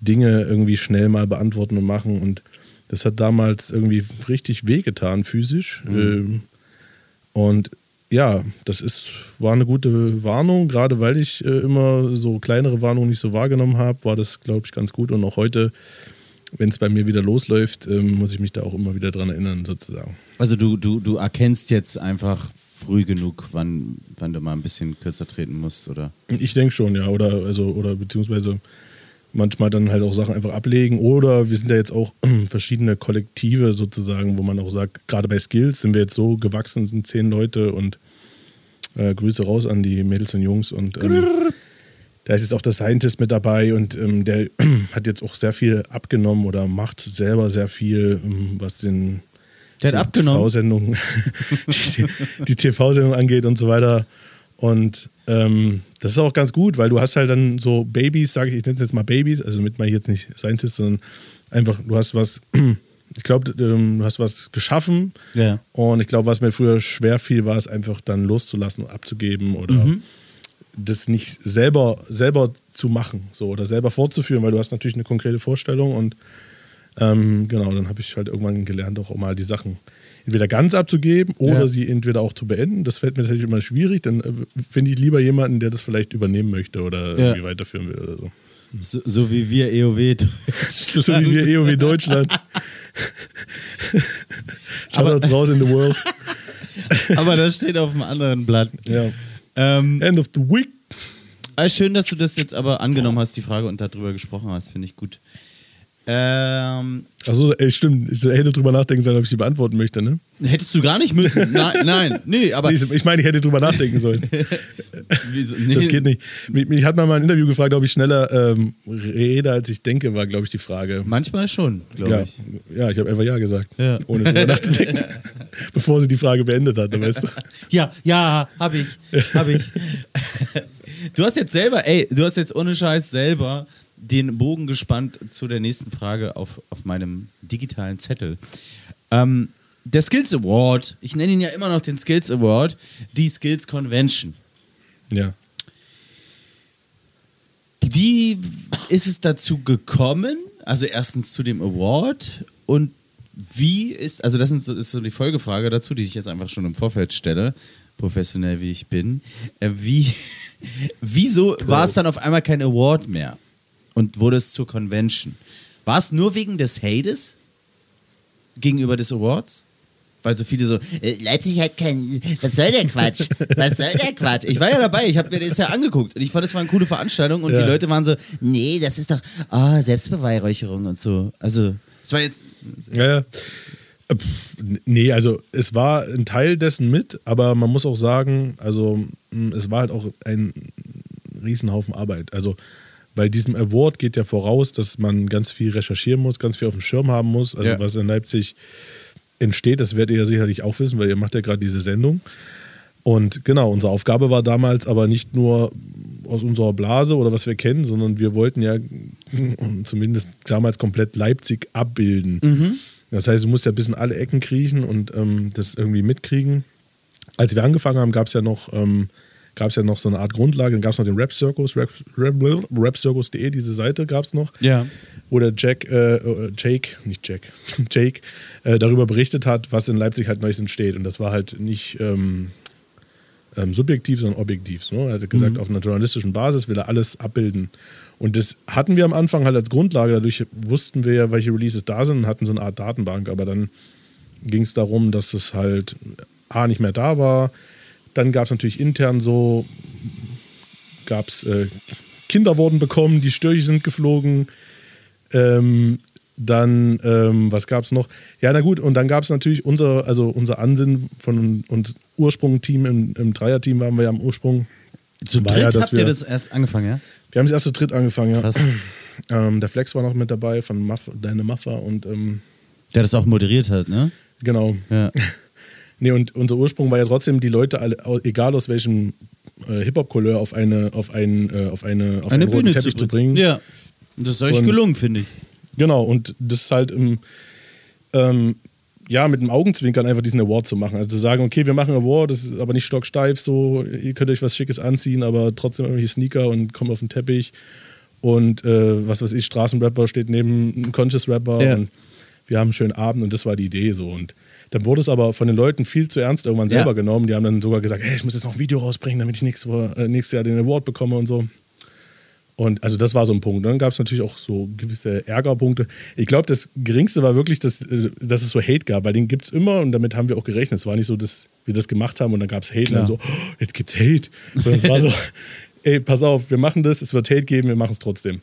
Dinge irgendwie schnell mal beantworten und machen. Und das hat damals irgendwie richtig wehgetan, physisch. Ähm, und ja, das ist, war eine gute Warnung, gerade weil ich äh, immer so kleinere Warnungen nicht so wahrgenommen habe, war das, glaube ich, ganz gut. Und auch heute, wenn es bei mir wieder losläuft, ähm, muss ich mich da auch immer wieder dran erinnern, sozusagen. Also du, du, du erkennst jetzt einfach früh genug, wann, wann du mal ein bisschen kürzer treten musst, oder? Ich denke schon, ja. Oder, also, oder beziehungsweise manchmal dann halt auch Sachen einfach ablegen. Oder wir sind ja jetzt auch (clears throat) verschiedene Kollektive sozusagen, wo man auch sagt, gerade bei Skills sind wir jetzt so gewachsen, sind zehn Leute und äh, Grüße raus an die Mädels und Jungs. Und ähm, da ist jetzt auch der Scientist mit dabei und ähm, der (clears throat) hat jetzt auch sehr viel abgenommen oder macht selber sehr viel, ähm, was den Der hat die abgenommen? TV-Sendung, (laughs) die, die TV-Sendung angeht und so weiter. Und ähm, das ist auch ganz gut, weil du hast halt dann so Babys, sage ich, ich nenne es jetzt mal Babys, also damit meine ich jetzt nicht Scientist, sondern einfach, du hast was, (clears throat) ich glaube, ähm, du hast was geschaffen. Ja. Und ich glaube, was mir früher schwer fiel, war es einfach dann loszulassen und abzugeben oder Mhm. das nicht selber, selber zu machen so, oder selber fortzuführen, weil du hast natürlich eine konkrete Vorstellung und ähm, genau, dann habe ich halt irgendwann gelernt, auch mal die Sachen entweder ganz abzugeben oder Ja. sie entweder auch zu beenden. Das fällt mir tatsächlich immer schwierig. Dann äh, finde ich lieber jemanden, der das vielleicht übernehmen möchte oder Ja. irgendwie weiterführen will oder so. So, so wie wir EOW Deutschland. (laughs) So wie wir EOW Deutschland. Shoutouts (laughs) raus in the world. (laughs) Aber das steht auf einem anderen Blatt. Ja. Ähm, End of the week. äh, schön, dass du das jetzt aber angenommen hast, die Frage, und darüber gesprochen hast. Finde ich gut. Ähm, Achso, stimmt. Ich hätte drüber nachdenken sollen, ob ich sie beantworten möchte, ne? hättest du gar nicht müssen. (laughs) Nein, nein, nee, aber. Nee, ich meine, ich hätte drüber nachdenken sollen. (laughs) Wieso? Nee. Das geht nicht. Mich, mich hat man mal ein Interview gefragt, ob ich schneller ähm, rede, als ich denke, war, glaube ich, die Frage. Manchmal schon, glaube Ja, ich. ja, ich habe einfach Ja gesagt, Ja. ohne drüber nachzudenken, (laughs) bevor sie die Frage beendet hatte, weißt du? Ja, ja, hab ich. Hab ich. Du hast jetzt selber, ey, du hast jetzt ohne Scheiß selber den Bogen gespannt zu der nächsten Frage auf, auf meinem digitalen Zettel. Ähm, der Skills Award, ich nenne ihn ja immer noch den Skills Award, die Skills Convention. Ja. Wie ist es dazu gekommen? Also erstens zu dem Award und wie ist, also das ist so die Folgefrage dazu, die ich jetzt einfach schon im Vorfeld stelle, professionell wie ich bin. Äh, wie, (laughs) wieso war es dann auf einmal kein Award mehr und wurde es zur Convention? War es nur wegen des Hates gegenüber des Awards? Weil so viele so, Äh, Leipzig hat kein. Was soll der Quatsch? Was soll der Quatsch? ich war ja dabei, ich habe mir das ja angeguckt und ich fand, es war eine coole Veranstaltung und Ja. die Leute waren so, nee, das ist doch ah, Selbstbeweihräucherung und so. Also, es war jetzt. Ja, ja. Äh, pff, Nee, also es war ein Teil dessen mit, aber man muss auch sagen, also es war halt auch ein Riesenhaufen Arbeit. Also bei diesem Award geht ja voraus, dass man ganz viel recherchieren muss, ganz viel auf dem Schirm haben muss. Also Ja. was in Leipzig entsteht, das werdet ihr ja sicherlich auch wissen, weil ihr macht ja gerade diese Sendung. Und genau, unsere Aufgabe war damals aber nicht nur aus unserer Blase oder was wir kennen, sondern wir wollten ja (laughs) zumindest damals komplett Leipzig abbilden. Das heißt, du musst ja bis in alle Ecken kriechen und ähm, das irgendwie mitkriegen. als wir angefangen haben, gab es ja noch. Ähm, gab es ja noch so eine Art Grundlage, dann gab es noch den Rap Circus, Rap, Rap, rapcircus.de, diese Seite gab es noch, Ja. wo der Jack, äh, äh, Jake, nicht Jack, (laughs) Jake, äh, darüber berichtet hat, was in Leipzig halt Neues entsteht. Und das war halt nicht ähm, ähm, subjektiv, sondern objektiv. So. Er hat gesagt, Mhm. auf einer journalistischen Basis will er alles abbilden. Und das hatten wir am Anfang halt als Grundlage, dadurch wussten wir ja, welche Releases da sind und hatten so eine Art Datenbank, aber dann ging es darum, dass es halt A nicht mehr da war. Dann gab es natürlich intern so, gab es äh, Kinder wurden bekommen, die Störche sind geflogen. Ähm, dann, ähm, was gab es noch? Ja, na gut, und dann gab es natürlich unser, also unser Ansinnen von uns Ursprungteam, im, im Dreierteam waren wir ja am Ursprung. Zu dritt ja, habt ihr wir- das erst angefangen, ja? Wir haben das erste Dritt angefangen, ja. Krass. (clears throat) Ähm, der Flex war noch mit dabei von Muff, Deine Muffer und ähm, Der das auch moderiert hat, ne? Genau. Ja. (laughs) Nee, und unser Ursprung war ja trotzdem, die Leute, alle, egal aus welchem äh, Hip-Hop-Couleur, auf eine, auf ein, äh, auf eine, auf Eine einen roten Bühne Teppich zu bringen. Ja. Und das ist euch Und- gelungen, finde ich. Genau, und das ist halt im, ähm, ja, mit dem Augenzwinkern einfach diesen Award zu machen. Also zu sagen, okay, wir machen einen Award, das ist aber nicht stocksteif, so, ihr könnt euch was Schickes anziehen, aber trotzdem irgendwelche Sneaker und kommt auf den Teppich. Und äh, was weiß ich, Straßenrapper steht neben einem Conscious Rapper Ja. und wir haben einen schönen Abend und das war die Idee so. Und dann wurde es aber von den Leuten viel zu ernst irgendwann Ja. selber genommen. Die haben dann sogar gesagt, hey, ich muss jetzt noch ein Video rausbringen, damit ich nächstes, Jahr- äh, nächstes Jahr den Award bekomme und so. Und also das war so ein Punkt. Dann gab es natürlich auch so gewisse Ärgerpunkte. Ich glaube, das Geringste war wirklich, dass, äh, dass es so Hate gab, weil den gibt es immer und damit haben wir auch gerechnet. Es war nicht so, dass wir das gemacht haben und dann gab es Hate und Klar. dann so, oh, jetzt gibt's Hate. Sondern es war so, (laughs) ey, pass auf, wir machen das, es wird Hate geben, wir machen es trotzdem.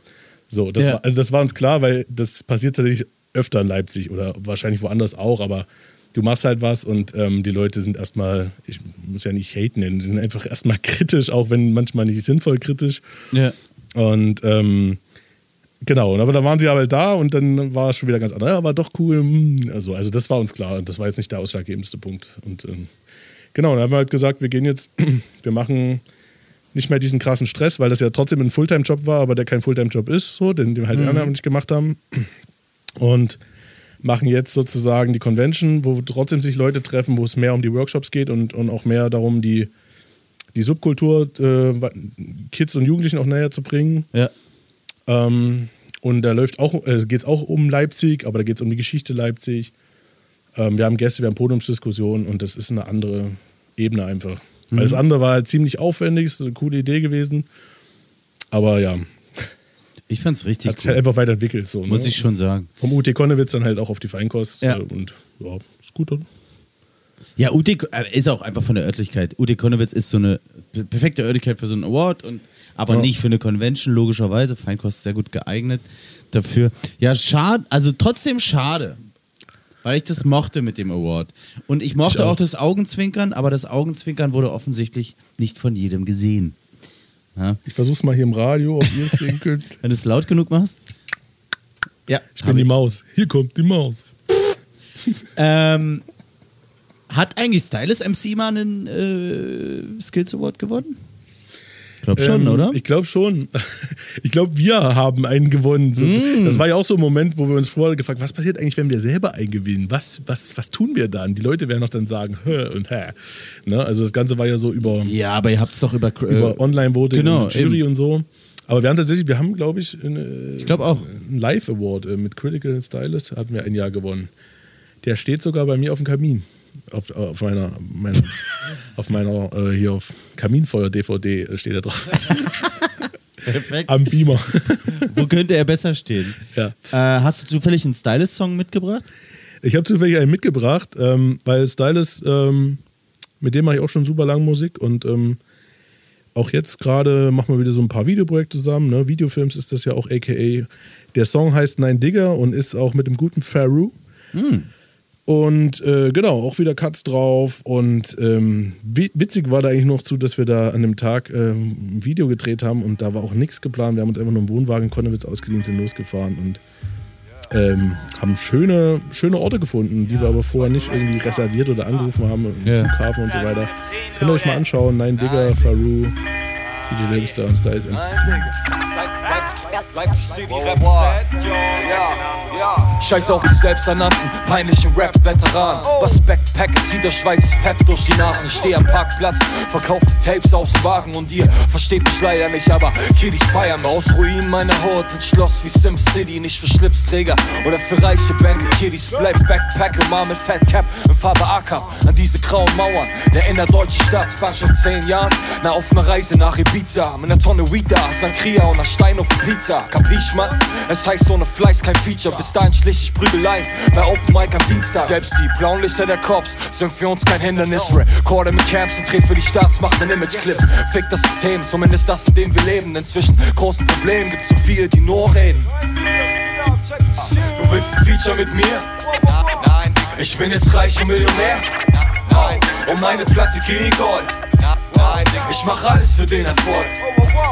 So, das Ja. war, also das war uns klar, weil das passiert tatsächlich öfter in Leipzig oder wahrscheinlich woanders auch, aber du machst halt was und ähm, die Leute sind erstmal, ich muss ja nicht Hate nennen, die sind einfach erstmal (laughs) kritisch, auch wenn manchmal nicht sinnvoll kritisch. Ja. Und ähm, genau, aber dann waren sie aber da und dann war es schon wieder ganz anders. Ja, war doch cool. hm, Also, also das war uns klar und das war jetzt nicht der ausschlaggebendste Punkt. Und ähm, genau, dann haben wir halt gesagt, wir gehen jetzt, (clears throat) wir machen nicht mehr diesen krassen Stress, weil das ja trotzdem ein Fulltime-Job war, aber der kein Fulltime-Job ist, so, den wir halt Mhm. ehrenamtlich gemacht haben. Und machen jetzt sozusagen die Convention, wo trotzdem sich Leute treffen, wo es mehr um die Workshops geht und, und auch mehr darum, die, die Subkultur äh, Kids und Jugendlichen auch näher zu bringen. Ja. Ähm, und da läuft auch, äh, geht es auch um Leipzig, aber da geht es um die Geschichte Leipzig. Ähm, wir haben Gäste, wir haben Podiumsdiskussionen und das ist eine andere Ebene einfach. Mhm. Weil das andere war halt ziemlich aufwendig, ist eine coole Idee gewesen. Aber ja, Ich fand's richtig hat sich cool. halt einfach weiterentwickelt. So, Muss ne? ich schon sagen. Vom UT Konnewitz dann halt auch auf die Feinkost. Ja. äh, Und ja, ist gut dann. Ja, UT äh, ist auch einfach von der Örtlichkeit. UT Konnewitz ist so eine perfekte Örtlichkeit für so einen Award, und, aber Ja. nicht für eine Convention, logischerweise. Feinkost ist sehr gut geeignet dafür. Ja, schade, also trotzdem schade. Weil ich das mochte mit dem Award. Und ich mochte Ich auch. auch das Augenzwinkern, aber das Augenzwinkern wurde offensichtlich nicht von jedem gesehen. Ja. Ich versuch's mal hier im Radio, ob ihr es (laughs) sehen könnt. Wenn du es laut genug machst. Ja, Ich bin die Maus. Hier kommt die Maus. Ähm, hat eigentlich Stylus MC mal einen äh, Skills Award gewonnen? Ich glaube schon, Ähm, oder? Ich glaube schon. (laughs) Ich glaube, wir haben einen gewonnen. Mm. Das war ja auch so ein Moment, wo wir uns vorher gefragt was passiert eigentlich, wenn wir selber einen gewinnen? Was, was, was tun wir dann? Die Leute werden doch dann sagen, hä und hä. Ne? Also das Ganze war ja so über, ja, aber ihr habt es doch über, äh, über Online-Voting genau, und Jury eben. und so. Aber wir haben tatsächlich, wir haben, glaube ich, eine, Ich glaube auch. einen Live-Award äh, mit Critical Stylist, hatten wir ein Jahr gewonnen. Der steht sogar bei mir auf dem Kamin. Auf, auf meiner, meiner, (laughs) auf meiner äh, hier auf Kaminfeuer-DVD äh, steht er drauf. (laughs) Perfekt. Am Beamer. (laughs) Wo könnte er besser stehen? Ja. Äh, hast du zufällig einen Stylus-Song mitgebracht? Ich habe zufällig einen mitgebracht, ähm, weil Stylus, ähm, mit dem mache ich auch schon super lange Musik und ähm, auch jetzt gerade machen wir wieder so ein paar Videoprojekte zusammen. Ne? Videofilms ist das ja auch aka. Der Song heißt Nein Digger und ist auch mit dem guten Faru. Hm. Und äh, genau, auch wieder Cuts drauf. Und ähm, wi- witzig war da eigentlich noch zu, dass wir da an dem Tag ähm, ein Video gedreht haben und da war auch nichts geplant. Wir haben uns einfach nur einen Wohnwagen in Konnewitz ausgeliehen, sind losgefahren und ähm, haben schöne, schöne Orte gefunden, die wir aber vorher nicht irgendwie reserviert oder angerufen haben, im Ja. Flughafen und so weiter. Könnt ihr euch mal anschauen. Nein Digger, Faru, DJ Labelstar und Styles MC. Leipzig City Rap Set, yo, ja, ja. Scheiß auf die selbsternannten, peinlichen Rap-Veteranen. Was Backpacken, zieht der Schweiß ist Pep durch die Nasen. Ich steh am Parkplatz, verkauf die Tapes aus dem Wagen und ihr versteht mich leider nicht, aber Kiddies feiern aus Ruinen meiner Haut. Ein Schloss wie Sim City, nicht für Schlipsträger oder für reiche Bände. Kiddies bleib Backpacker, mal mit Fat Cap in Farbe AK an diese grauen Mauern der innerdeutschen Staatsbank in zehn Jahren. Na, auf einer Reise nach Ibiza mit einer Tonne Weed da, Sankria und einer Stein auf Pizza. Kapisch, Mann? Es heißt ohne Fleiß kein Feature. Bis dahin schlich ich Prügeleien bei Open Mic am Dienstag. Selbst die blauen Lichter der Cops sind für uns kein Hindernis. Recorde mit Camps und dreh für die Staatsmacht einen Image-Clip. Fick das System, zumindest das, in dem wir leben. Inzwischen großen Problemen, gibt so viele, die nur reden. Du willst ein Feature mit mir? Nein. Ich bin jetzt reich und Millionär? Nein. Und meine Platte geht Gold? Nein. Ich mach alles für den Erfolg?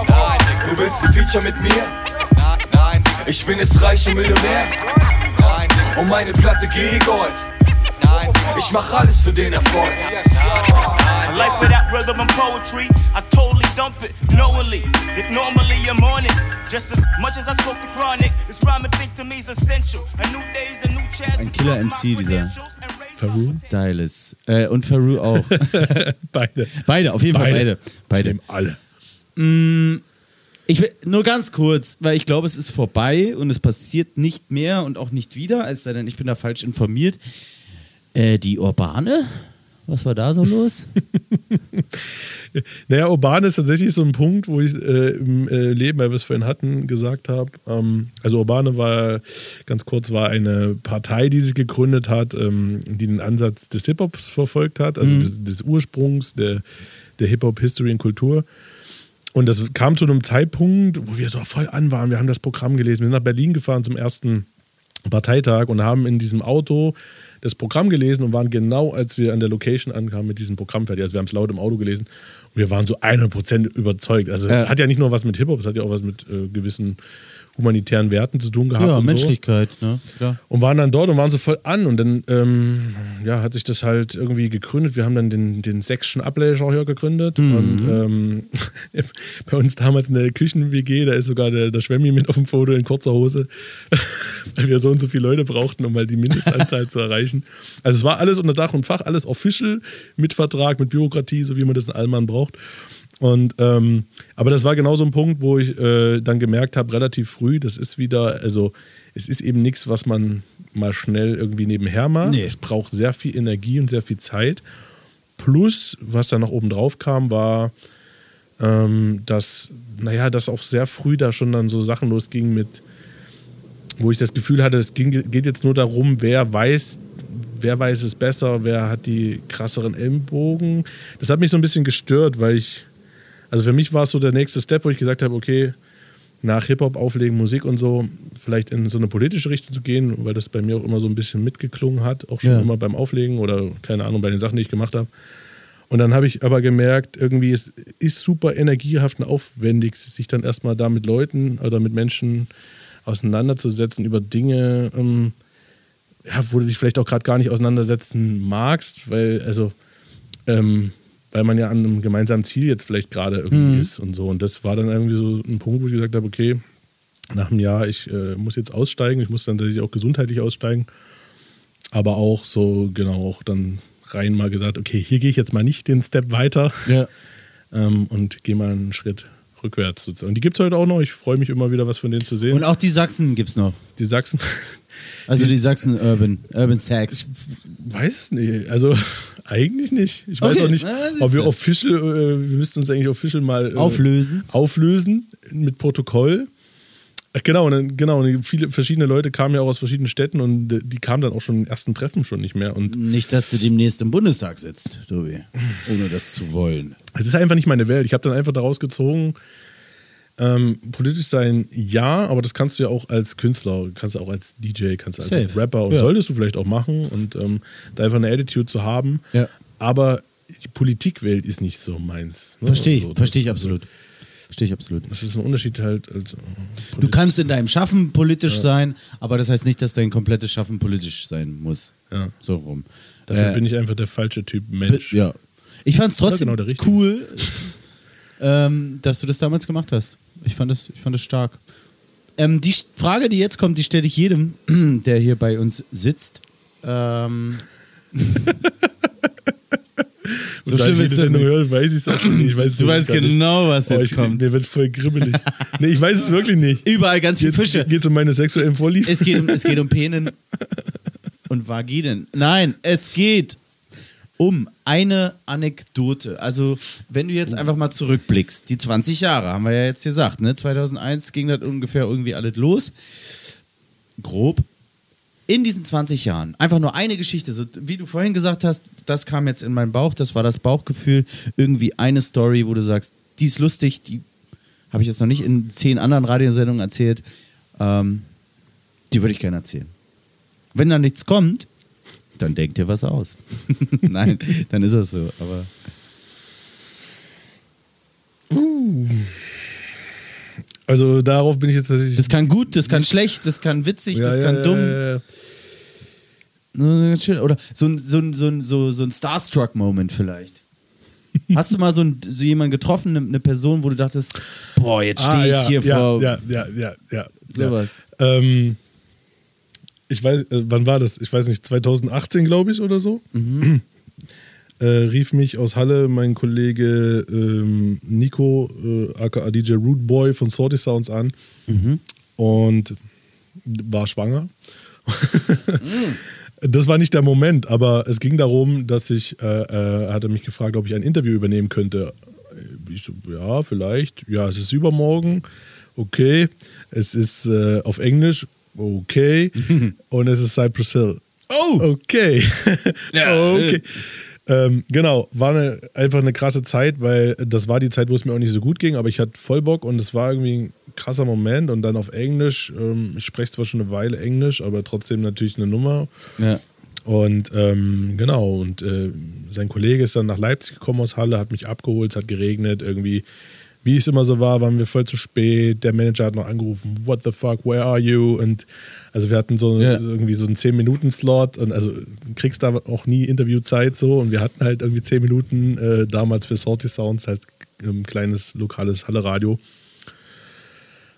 Nein. Du willst ein Feature mit mir? Nein. Ich bin jetzt reich und Millionär? Nein. Und meine Platte geht Gold? Nein. Ich mach alles für den Erfolg? A life without rhythm and poetry, I totally dump it knowingly. It normally I'm on it. Just as much as I smoke the chronic, this rhyming thing to me is essential. A new day is a new chance. Ein Killer MC, dieser. Faru? Styles. Äh, und Faru auch. (laughs) beide. Beide, auf jeden Fall beide. Beide. Nehmen alle. Mm, Ich will nur ganz kurz, weil ich glaube, es ist vorbei und es passiert nicht mehr und auch nicht wieder, es sei denn, ich bin da falsch informiert. Äh, die Urbane? Was war da so los? (laughs) Naja, urban ist tatsächlich so ein Punkt, wo ich äh, im äh, Leben, weil wir es vorhin hatten, gesagt habe. Ähm, also Urbane war, ganz kurz, war eine Partei, die sich gegründet hat, ähm, die den Ansatz des Hip-Hops verfolgt hat, also Mhm. des, des Ursprungs der, der Hip-Hop-History und Kultur. Und das kam zu einem Zeitpunkt, wo wir so voll an waren. Wir haben das Programm gelesen. Wir sind nach Berlin gefahren zum ersten Parteitag und haben in diesem Auto das Programm gelesen und waren genau, als wir an der Location ankamen, mit diesem Programm fertig. Also wir haben es laut im Auto gelesen und wir waren so 100% überzeugt. Also Ja. hat ja nicht nur was mit Hip-Hop, es hat ja auch was mit äh, gewissen humanitären Werten zu tun gehabt. ja, und Menschlichkeit, ne? Klar. So. Und waren dann dort und waren so voll an. Und dann ähm, ja, hat sich das halt irgendwie gegründet. Wir haben dann den, den Sächschen Ableger hier gegründet. Mhm. Und ähm, (laughs) bei uns damals in der Küchen-WG, da ist sogar der, der Schwemmi mit auf dem Foto in kurzer Hose, (laughs) weil wir so und so viele Leute brauchten, um mal die Mindestanzahl zu erreichen. Also es war alles unter Dach und Fach, alles official, mit Vertrag, mit Bürokratie, so wie man das in Allmann braucht. Und ähm, aber das war genau so ein Punkt, wo ich äh, dann gemerkt habe, relativ früh, das ist wieder, also es ist eben nichts, was man mal schnell irgendwie nebenher macht. Nee. Es braucht sehr viel Energie und sehr viel Zeit. Plus, was da noch oben drauf kam, war, ähm, dass, naja, dass auch sehr früh da schon dann so Sachen losging mit, wo ich das Gefühl hatte, es ging, geht jetzt nur darum, wer weiß, wer weiß es besser, wer hat die krasseren Ellenbogen. Das hat mich so ein bisschen gestört, weil ich, also für mich war es so der nächste Step, wo ich gesagt habe, okay, nach Hip-Hop auflegen, Musik und so, vielleicht in so eine politische Richtung zu gehen, weil das bei mir auch immer so ein bisschen mitgeklungen hat, auch schon Ja. immer beim Auflegen oder keine Ahnung, bei den Sachen, die ich gemacht habe. Und dann habe ich aber gemerkt, irgendwie es ist super energiehaft und aufwendig, sich dann erstmal da mit Leuten oder mit Menschen auseinanderzusetzen über Dinge, ähm, ja, wo du dich vielleicht auch gerade gar nicht auseinandersetzen magst, weil, also, ähm, weil man ja an einem gemeinsamen Ziel jetzt vielleicht gerade irgendwie Mhm. ist und so. Und das war dann irgendwie so ein Punkt, wo ich gesagt habe, okay, nach einem Jahr, ich äh, muss jetzt aussteigen, ich muss dann tatsächlich auch gesundheitlich aussteigen. Aber auch so, genau, auch dann rein mal gesagt, okay, hier gehe ich jetzt mal nicht den Step weiter Ja. ähm, und gehe mal einen Schritt rückwärts sozusagen. Und die gibt es heute auch noch. Ich freue mich immer wieder, was von denen zu sehen. Und auch die Sachsen gibt's noch. Die Sachsen? Also die Sachsen Urban, Urban Sax. weiß es nicht. Also eigentlich nicht. Ich weiß Okay, auch nicht, ob wir official, äh, wir müssten uns eigentlich official mal äh, Auflösen. Auflösen mit Protokoll. Ach, genau, und dann, genau. Und viele verschiedene Leute kamen ja auch aus verschiedenen Städten und äh, die kamen dann auch schon im ersten Treffen schon nicht mehr. Und Nicht, dass du demnächst im Bundestag sitzt, Tobi. Ohne das zu wollen. es ist einfach nicht meine Welt. Ich habe dann einfach daraus gezogen, ähm, politisch sein, ja, aber das kannst du ja auch als Künstler, kannst du auch als DJ, kannst du als Safe. Rapper und Ja. solltest du vielleicht auch machen und ähm, da einfach eine Attitude zu haben. Ja. Aber die Politikwelt ist nicht so meins. ne? Verstehe ich, Also, das- verstehe ich absolut. Verstehe ich absolut. Das ist ein Unterschied halt. Also, Du kannst in deinem Schaffen politisch sein, aber das heißt nicht, dass dein komplettes Schaffen politisch sein muss. Ja. So rum. Dafür Äh, bin ich einfach der falsche Typ Mensch. Ja. Ich fand's trotzdem Ja, genau, cool. Ähm, dass du das damals gemacht hast. Ich fand das, ich fand das stark. Ähm, die Frage, die jetzt kommt, die stelle ich jedem, (clears throat) der hier bei uns sitzt. Ähm, (laughs) so schlimm ich ist das nicht. höre, weiß ich es auch schon nicht. Ich weiß Du weißt gar nicht. genau, was Oh, jetzt ich, kommt. Mir wird voll kribbelig. (laughs) nee, ich weiß es wirklich nicht. Überall ganz viele Fische. Geht es um meine sexuellen Vorlieben? Es geht um, es geht um Penen (laughs) und Vaginen. Nein, es geht um eine Anekdote. Also, wenn du jetzt einfach mal zurückblickst, die 20 Jahre, haben wir ja jetzt gesagt, ne? 2001 ging das ungefähr irgendwie alles los. Grob. In diesen 20 Jahren, einfach nur eine Geschichte, so wie du vorhin gesagt hast, das kam jetzt in meinen Bauch, das war das Bauchgefühl, irgendwie eine Story, wo du sagst, die ist lustig, die habe ich jetzt noch nicht in zehn anderen Radiosendungen erzählt, ähm, die würde ich gerne erzählen. Wenn da nichts kommt, dann denkt ihr was aus. (laughs) Nein, dann ist das so. Aber Also darauf bin ich jetzt tatsächlich. das kann gut, das kann schlecht, das kann witzig, Ja, das ja, kann ja, dumm. Oder so ein, so ein, so ein, so, ein Starstruck-Moment vielleicht. (laughs) Hast du mal so, ein, so jemanden getroffen, eine, Person, wo du dachtest, boah, jetzt stehe Ah, ich hier ja, vor. Ja, ja, ja, ja. Sowas. Ja. Ähm, ich weiß, äh, wann war das? Ich weiß nicht, 2018, glaube ich, oder so. Mhm. Äh, rief mich aus Halle mein Kollege ähm, Nico, äh, aka DJ Root Boy von Sorty Sounds an Mhm. und war schwanger. Mhm. (laughs) Das war nicht der Moment, aber es ging darum, dass ich, äh, äh, hat er mich gefragt, ob ich ein Interview übernehmen könnte. Ich so, ja, vielleicht. Ja, es ist übermorgen. Okay. Es ist äh, auf Englisch. Okay. (laughs) Und es ist Cypress Hill. Oh! Okay. (laughs) Ja, (laughs) okay. Ähm, genau, war eine, einfach eine krasse Zeit, weil das war die Zeit, wo es mir auch nicht so gut ging, aber ich hatte voll Bock und es war irgendwie ein krasser Moment und dann auf Englisch. Ähm, ich spreche zwar schon eine Weile Englisch, aber trotzdem natürlich eine Nummer. Ja. Und ähm, genau, und äh, sein Kollege ist dann nach Leipzig gekommen aus Halle, hat mich abgeholt, es hat geregnet, irgendwie, wie es immer so war, waren wir voll zu spät. Der Manager hat noch angerufen, what the fuck, where are you? Und also wir hatten so Ja. irgendwie so einen 10-Minuten-Slot und also du kriegst da auch nie Interviewzeit so und wir hatten halt irgendwie 10 Minuten äh, damals für Salty Sounds halt ein kleines lokales Halle-Radio.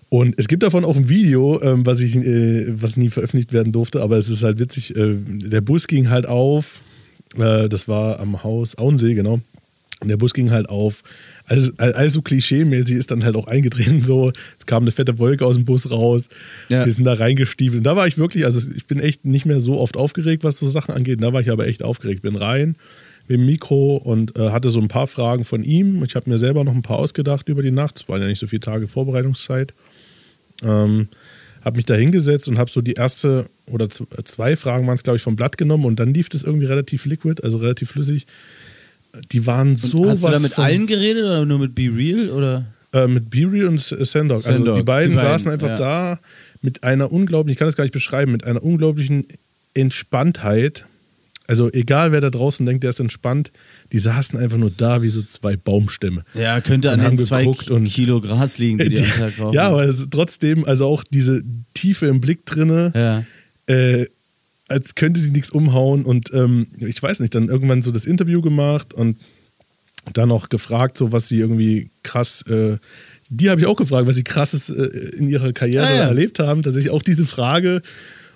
Und es gibt davon auch ein Video, ähm, was, ich, äh, was nie veröffentlicht werden durfte, aber es ist halt witzig. Äh, der Bus ging halt auf, äh, das war am Haus Auensee, genau. Und der Bus ging halt auf. Also, also klischee-mäßig ist dann halt auch eingetreten so. Es kam eine fette Wolke aus dem Bus raus. Ja. Wir sind da reingestiefelt. Und da war ich wirklich, also ich bin echt nicht mehr so oft aufgeregt, was so Sachen angeht. Und da war ich aber echt aufgeregt. Bin rein mit dem Mikro und äh, hatte so ein paar Fragen von ihm. Ich habe mir selber noch ein paar ausgedacht über die Nacht. Es waren ja nicht so viele Tage Vorbereitungszeit. Ähm, habe mich da hingesetzt und habe so die erste oder z- zwei Fragen waren es, glaube ich, vom Blatt genommen und dann lief das irgendwie relativ liquid, also relativ flüssig. Die waren so Hast du da mit allen geredet oder nur mit Be Real? Oder? äh, mit Beery und S- Sendog. Also die beiden, die beiden, saßen einfach ja. da mit einer unglaublichen, ich kann das gar nicht beschreiben, mit einer unglaublichen Entspanntheit. Also egal, wer da draußen denkt, der ist entspannt, die saßen einfach nur da wie so zwei Baumstämme. Ja, könnte Und an den zwei und- Kilo Gras liegen, die die (laughs) Tag rauchen. ja, aber trotzdem, also auch diese Tiefe im Blick drinne, Ja. äh, als könnte sie nichts umhauen. Und ähm, ich weiß nicht, dann irgendwann so das Interview gemacht und dann auch gefragt, so was sie irgendwie krass, äh, die habe ich auch gefragt, was sie krasses äh, in ihrer Karriere Ah, ja. erlebt haben. Tatsächlich auch diese Frage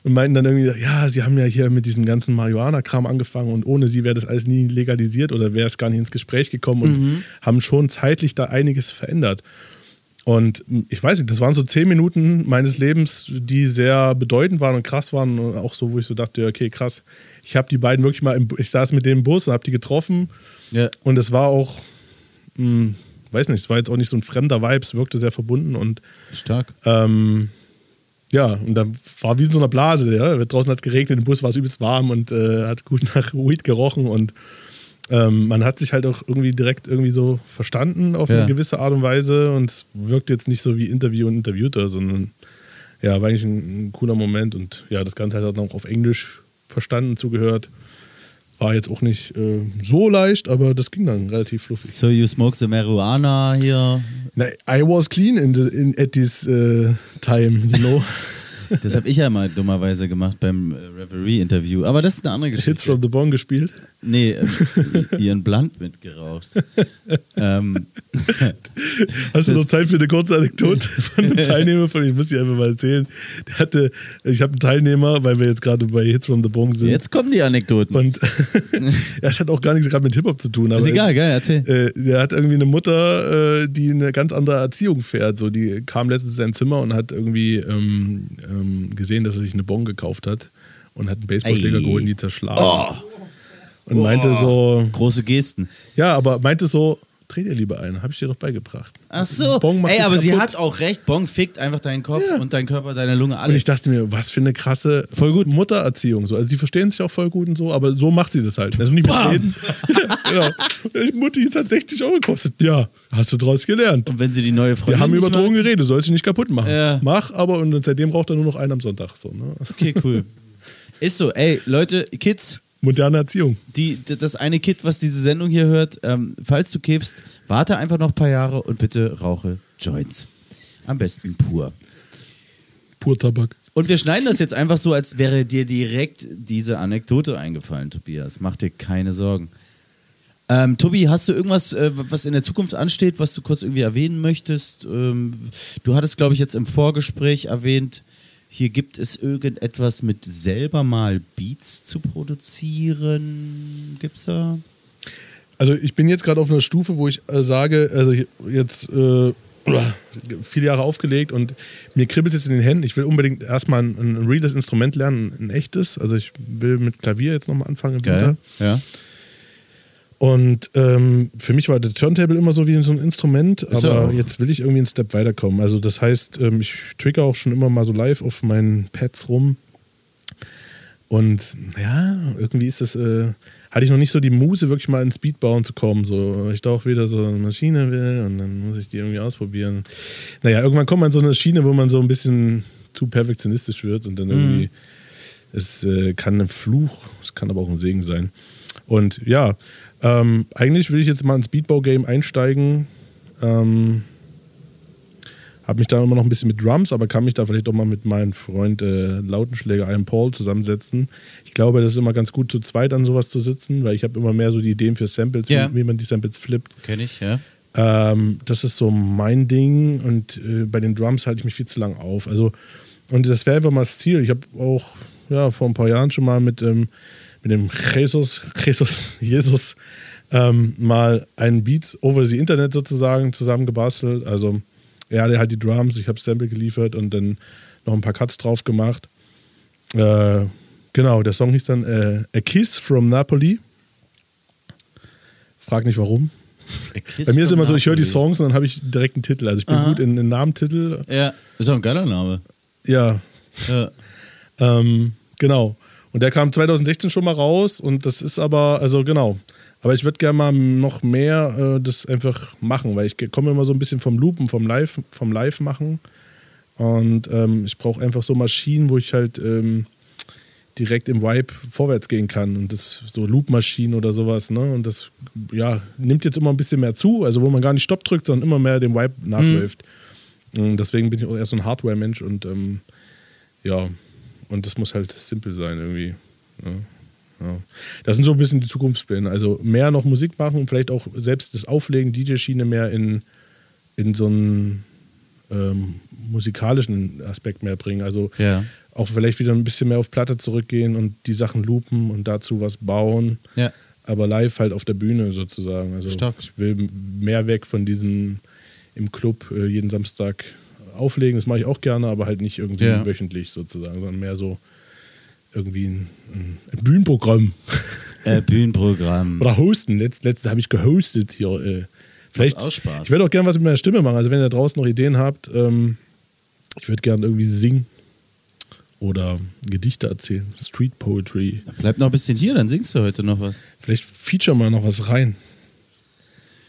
und meinten dann irgendwie, ja, sie haben ja hier mit diesem ganzen Marihuana-Kram angefangen und ohne sie wäre das alles nie legalisiert oder wäre es gar nicht ins Gespräch gekommen und Mhm. haben schon zeitlich da einiges verändert. Und ich weiß nicht, das waren so zehn Minuten meines Lebens, die sehr bedeutend waren und krass waren. Und auch so, wo ich so dachte, okay, krass. Ich habe die beiden wirklich mal, im, ich saß mit dem Bus und habe die getroffen. Ja. Und es war auch, mh, weiß nicht, es war jetzt auch nicht so ein fremder Vibe, es wirkte sehr verbunden und Stark. ähm, ja, und dann war wie in so einer Blase. Ja. Draußen hat es geregnet, im Bus war es übelst warm und äh, hat gut nach Weed gerochen und ähm, man hat sich halt auch irgendwie direkt irgendwie so verstanden auf Ja. eine gewisse Art und Weise und es wirkt jetzt nicht so wie Interview und Interviewter, sondern ja, war eigentlich ein, ein cooler Moment und ja, das Ganze hat dann auch auf Englisch verstanden, zugehört. War jetzt auch nicht äh, so leicht, aber das ging dann relativ fluffig. So you smoke the marijuana hier. Na, I was clean in the, in, at this uh, time, you know. (laughs) (laughs) Das habe ich ja mal dummerweise gemacht beim äh, Reverie-Interview. Aber das ist eine andere Geschichte. Hits from the Bong gespielt. Nee, ähm, (laughs) ihren Blunt mitgeraucht. ähm, (laughs) Hast du noch Zeit für eine kurze Anekdote von einem Teilnehmer von, ich muss sie einfach mal erzählen. Der hatte, ich habe einen Teilnehmer, weil wir jetzt gerade bei Hits from the Bong sind. Jetzt kommen die Anekdoten. Und (laughs) das hat auch gar nichts gerade mit Hip-Hop zu tun. Aber Ist egal, geil, erzähl. Äh, der hat irgendwie eine Mutter, äh, die eine ganz andere Erziehung fährt. So, die kam letztens in sein Zimmer und hat irgendwie ähm, ähm, gesehen, dass er sich eine Bon gekauft hat und hat einen Baseballschläger geholt und die zerschlagen. Oh. Und meinte so. Große Gesten. Ja, aber meinte so, dreh dir lieber ein, habe ich dir doch beigebracht. Ach so. Bong macht Ey, aber sie hat auch recht. Bong fickt einfach deinen Kopf und deinen Körper, deine Lunge, Und alles. ich dachte mir, was für eine krasse voll gut. Muttererziehung. So. Also die verstehen sich auch voll gut und so, aber so macht sie das halt. Also nicht mit reden. genau. (laughs) Die Mutti, es hat 60 Euro gekostet. Ja, hast du draus gelernt. Und wenn sie die neue Freundin Wir haben über Drogen geredet, du sollst dich nicht kaputt machen. Ja. Mach, aber und seitdem raucht er nur noch einen am Sonntag. So, ne? Okay, cool. (laughs) Ist so, ey, Leute, Kids. Moderne Erziehung. Die, das eine Kid, was diese Sendung hier hört, ähm, falls du kiffst, warte einfach noch ein paar Jahre und bitte rauche Joints. Am besten pur. Pur Tabak. Und wir schneiden das jetzt einfach so, als wäre dir direkt diese Anekdote eingefallen, Tobias. Mach dir keine Sorgen. Ähm, Tobi, hast du irgendwas, äh, was in der Zukunft ansteht, was du kurz irgendwie erwähnen möchtest? Ähm, du hattest, glaube ich, jetzt im Vorgespräch erwähnt, hier gibt es irgendetwas mit selber mal Beats zu produzieren. Gibt's da? Also ich bin jetzt gerade auf einer Stufe, wo ich äh, sage, also jetzt äh, viele Jahre aufgelegt und mir kribbelt es jetzt in den Händen. Ich will unbedingt erstmal ein, ein reales Instrument lernen, ein echtes. Also ich will mit Klavier jetzt nochmal anfangen im Winter. Ja. Und ähm, für mich war der Turntable immer so wie so ein Instrument, er aber jetzt will ich irgendwie einen Step weiterkommen. Also das heißt, ähm, ich trigger auch schon immer mal so live auf meinen Pads rum. Und ja, irgendwie ist das, äh, hatte ich noch nicht so die Muse, wirklich mal ins Beatbauen zu kommen. So, ich da auch wieder so eine Maschine will und dann muss ich die irgendwie ausprobieren. Naja, irgendwann kommt man in so eine Schiene, wo man so ein bisschen zu perfektionistisch wird und dann irgendwie, es äh, kann ein Fluch, es kann aber auch ein Segen sein. Und ja, ähm, eigentlich will ich jetzt mal ins Beatbau-Game einsteigen. Ähm, habe mich da immer noch ein bisschen mit Drums, aber kann mich da vielleicht auch mal mit meinem Freund äh, Lautenschläger Ian Paul zusammensetzen. Ich glaube, das ist immer ganz gut, zu zweit an sowas zu sitzen, weil ich habe immer mehr so die Ideen für Samples, Ja. wie, wie man die Samples flippt. Kenn ich, ja. Ähm, das ist so mein Ding und äh, bei den Drums halte ich mich viel zu lang auf. Also, und das wäre einfach mal das Ziel. Ich habe auch ja, vor ein paar Jahren schon mal mit, ähm, mit dem Jesus, Jesus, Jesus ähm, mal einen Beat over the Internet sozusagen zusammengebastelt. Also er hatte halt die Drums, ich habe Sample geliefert und dann noch ein paar Cuts drauf gemacht. Äh, genau, der Song hieß dann äh, A Kiss from Napoli. Frag nicht warum. Bei mir ist immer so, ich höre die Napoli. Songs und dann habe ich direkt einen Titel. Also ich bin Aha. gut in, in Namentitel. Ja, ist auch ein geiler Name. Ja. Ja. Ähm, genau. Und der kam 2016 schon mal raus und das ist aber, also genau. Aber ich würde gerne mal noch mehr äh, das einfach machen, weil ich komme immer so ein bisschen vom Loopen, vom Live, vom Live machen. Und ähm, ich brauche einfach so Maschinen, wo ich halt ähm, direkt im Vibe vorwärts gehen kann. Und das so Loop-Maschinen oder sowas, ne? Und das ja, nimmt jetzt immer ein bisschen mehr zu, also wo man gar nicht Stopp drückt, sondern immer mehr dem Vibe nachläuft. Und deswegen bin ich auch eher so ein Hardware-Mensch und ähm, ja, und das muss halt simpel sein irgendwie. Ja. Ja. Das sind so ein bisschen die Zukunftspläne. Also mehr noch Musik machen und vielleicht auch selbst das Auflegen, DJ-Schiene mehr in, in so einen ähm, musikalischen Aspekt mehr bringen. Also Ja. auch vielleicht wieder ein bisschen mehr auf Platte zurückgehen und die Sachen loopen und dazu was bauen. Ja. Aber live halt auf der Bühne sozusagen. Also Stark. ich will mehr weg von diesem im Club äh, jeden Samstag auflegen. Das mache ich auch gerne, aber halt nicht irgendwie Ja. wöchentlich sozusagen, sondern mehr so irgendwie ein, ein Bühnenprogramm. Äh, Bühnenprogramm. (laughs) Oder hosten. Letzt, letztes habe ich gehostet hier. Äh, vielleicht. Auch Spaß. Ich würde auch gerne was mit meiner Stimme machen. Also wenn ihr da draußen noch Ideen habt, ähm, ich würde gerne irgendwie singen oder Gedichte erzählen. Street Poetry. Bleib noch ein bisschen hier, dann singst du heute noch was. Vielleicht feature mal noch was rein.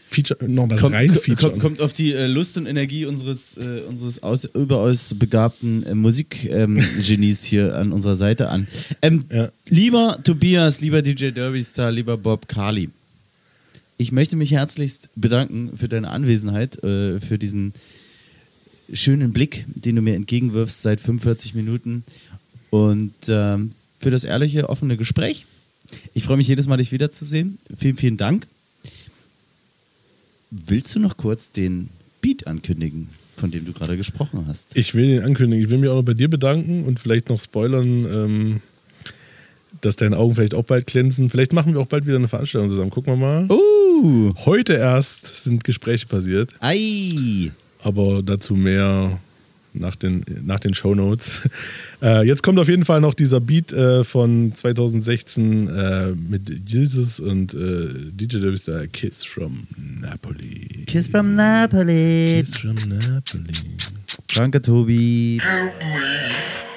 Feature, noch was Kommt, rein kommt, auf die äh, Lust und Energie unseres, äh, unseres aus, überaus begabten äh, Musikgenies hier an unserer Seite an. Ähm, Lieber Tobias, lieber DJ Derbystar, lieber Bob Carly, ich möchte mich herzlichst bedanken für deine Anwesenheit, äh, für diesen schönen Blick, den du mir entgegenwirfst seit 45 Minuten und ähm, für das ehrliche, offene Gespräch. Ich freue mich jedes Mal, dich wiederzusehen. Vielen, vielen Dank. Willst du noch kurz den Beat ankündigen, von dem du gerade gesprochen hast? Ich will den ankündigen. Ich will mich auch noch bei dir bedanken und vielleicht noch spoilern, ähm, dass deine Augen vielleicht auch bald glänzen. Vielleicht machen wir auch bald wieder eine Veranstaltung zusammen. Gucken wir mal. Uh. Heute erst sind Gespräche passiert. Ei. Aber dazu mehr nach den, nach den Shownotes. (laughs) Äh, jetzt kommt auf jeden Fall noch dieser Beat äh, von 2016 äh, mit Jesus und äh, DJ Derbystar Kiss from Napoli. Kiss from Napoli. Kiss from Napoli. Danke, Tobi. Help me,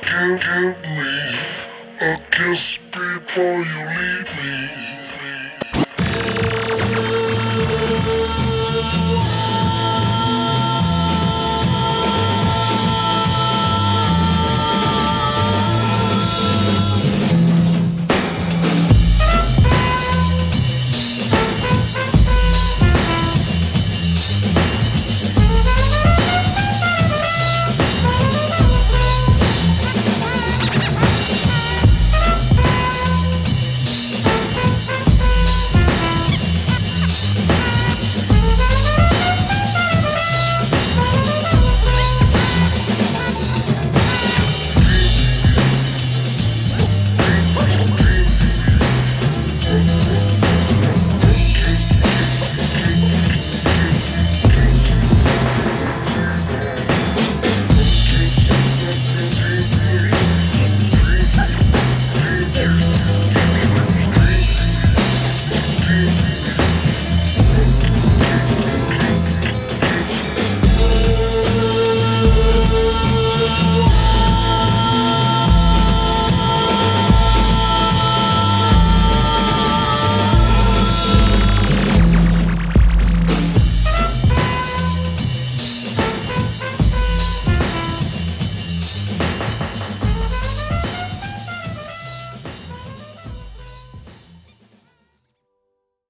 help, help me. I kiss before you leave me.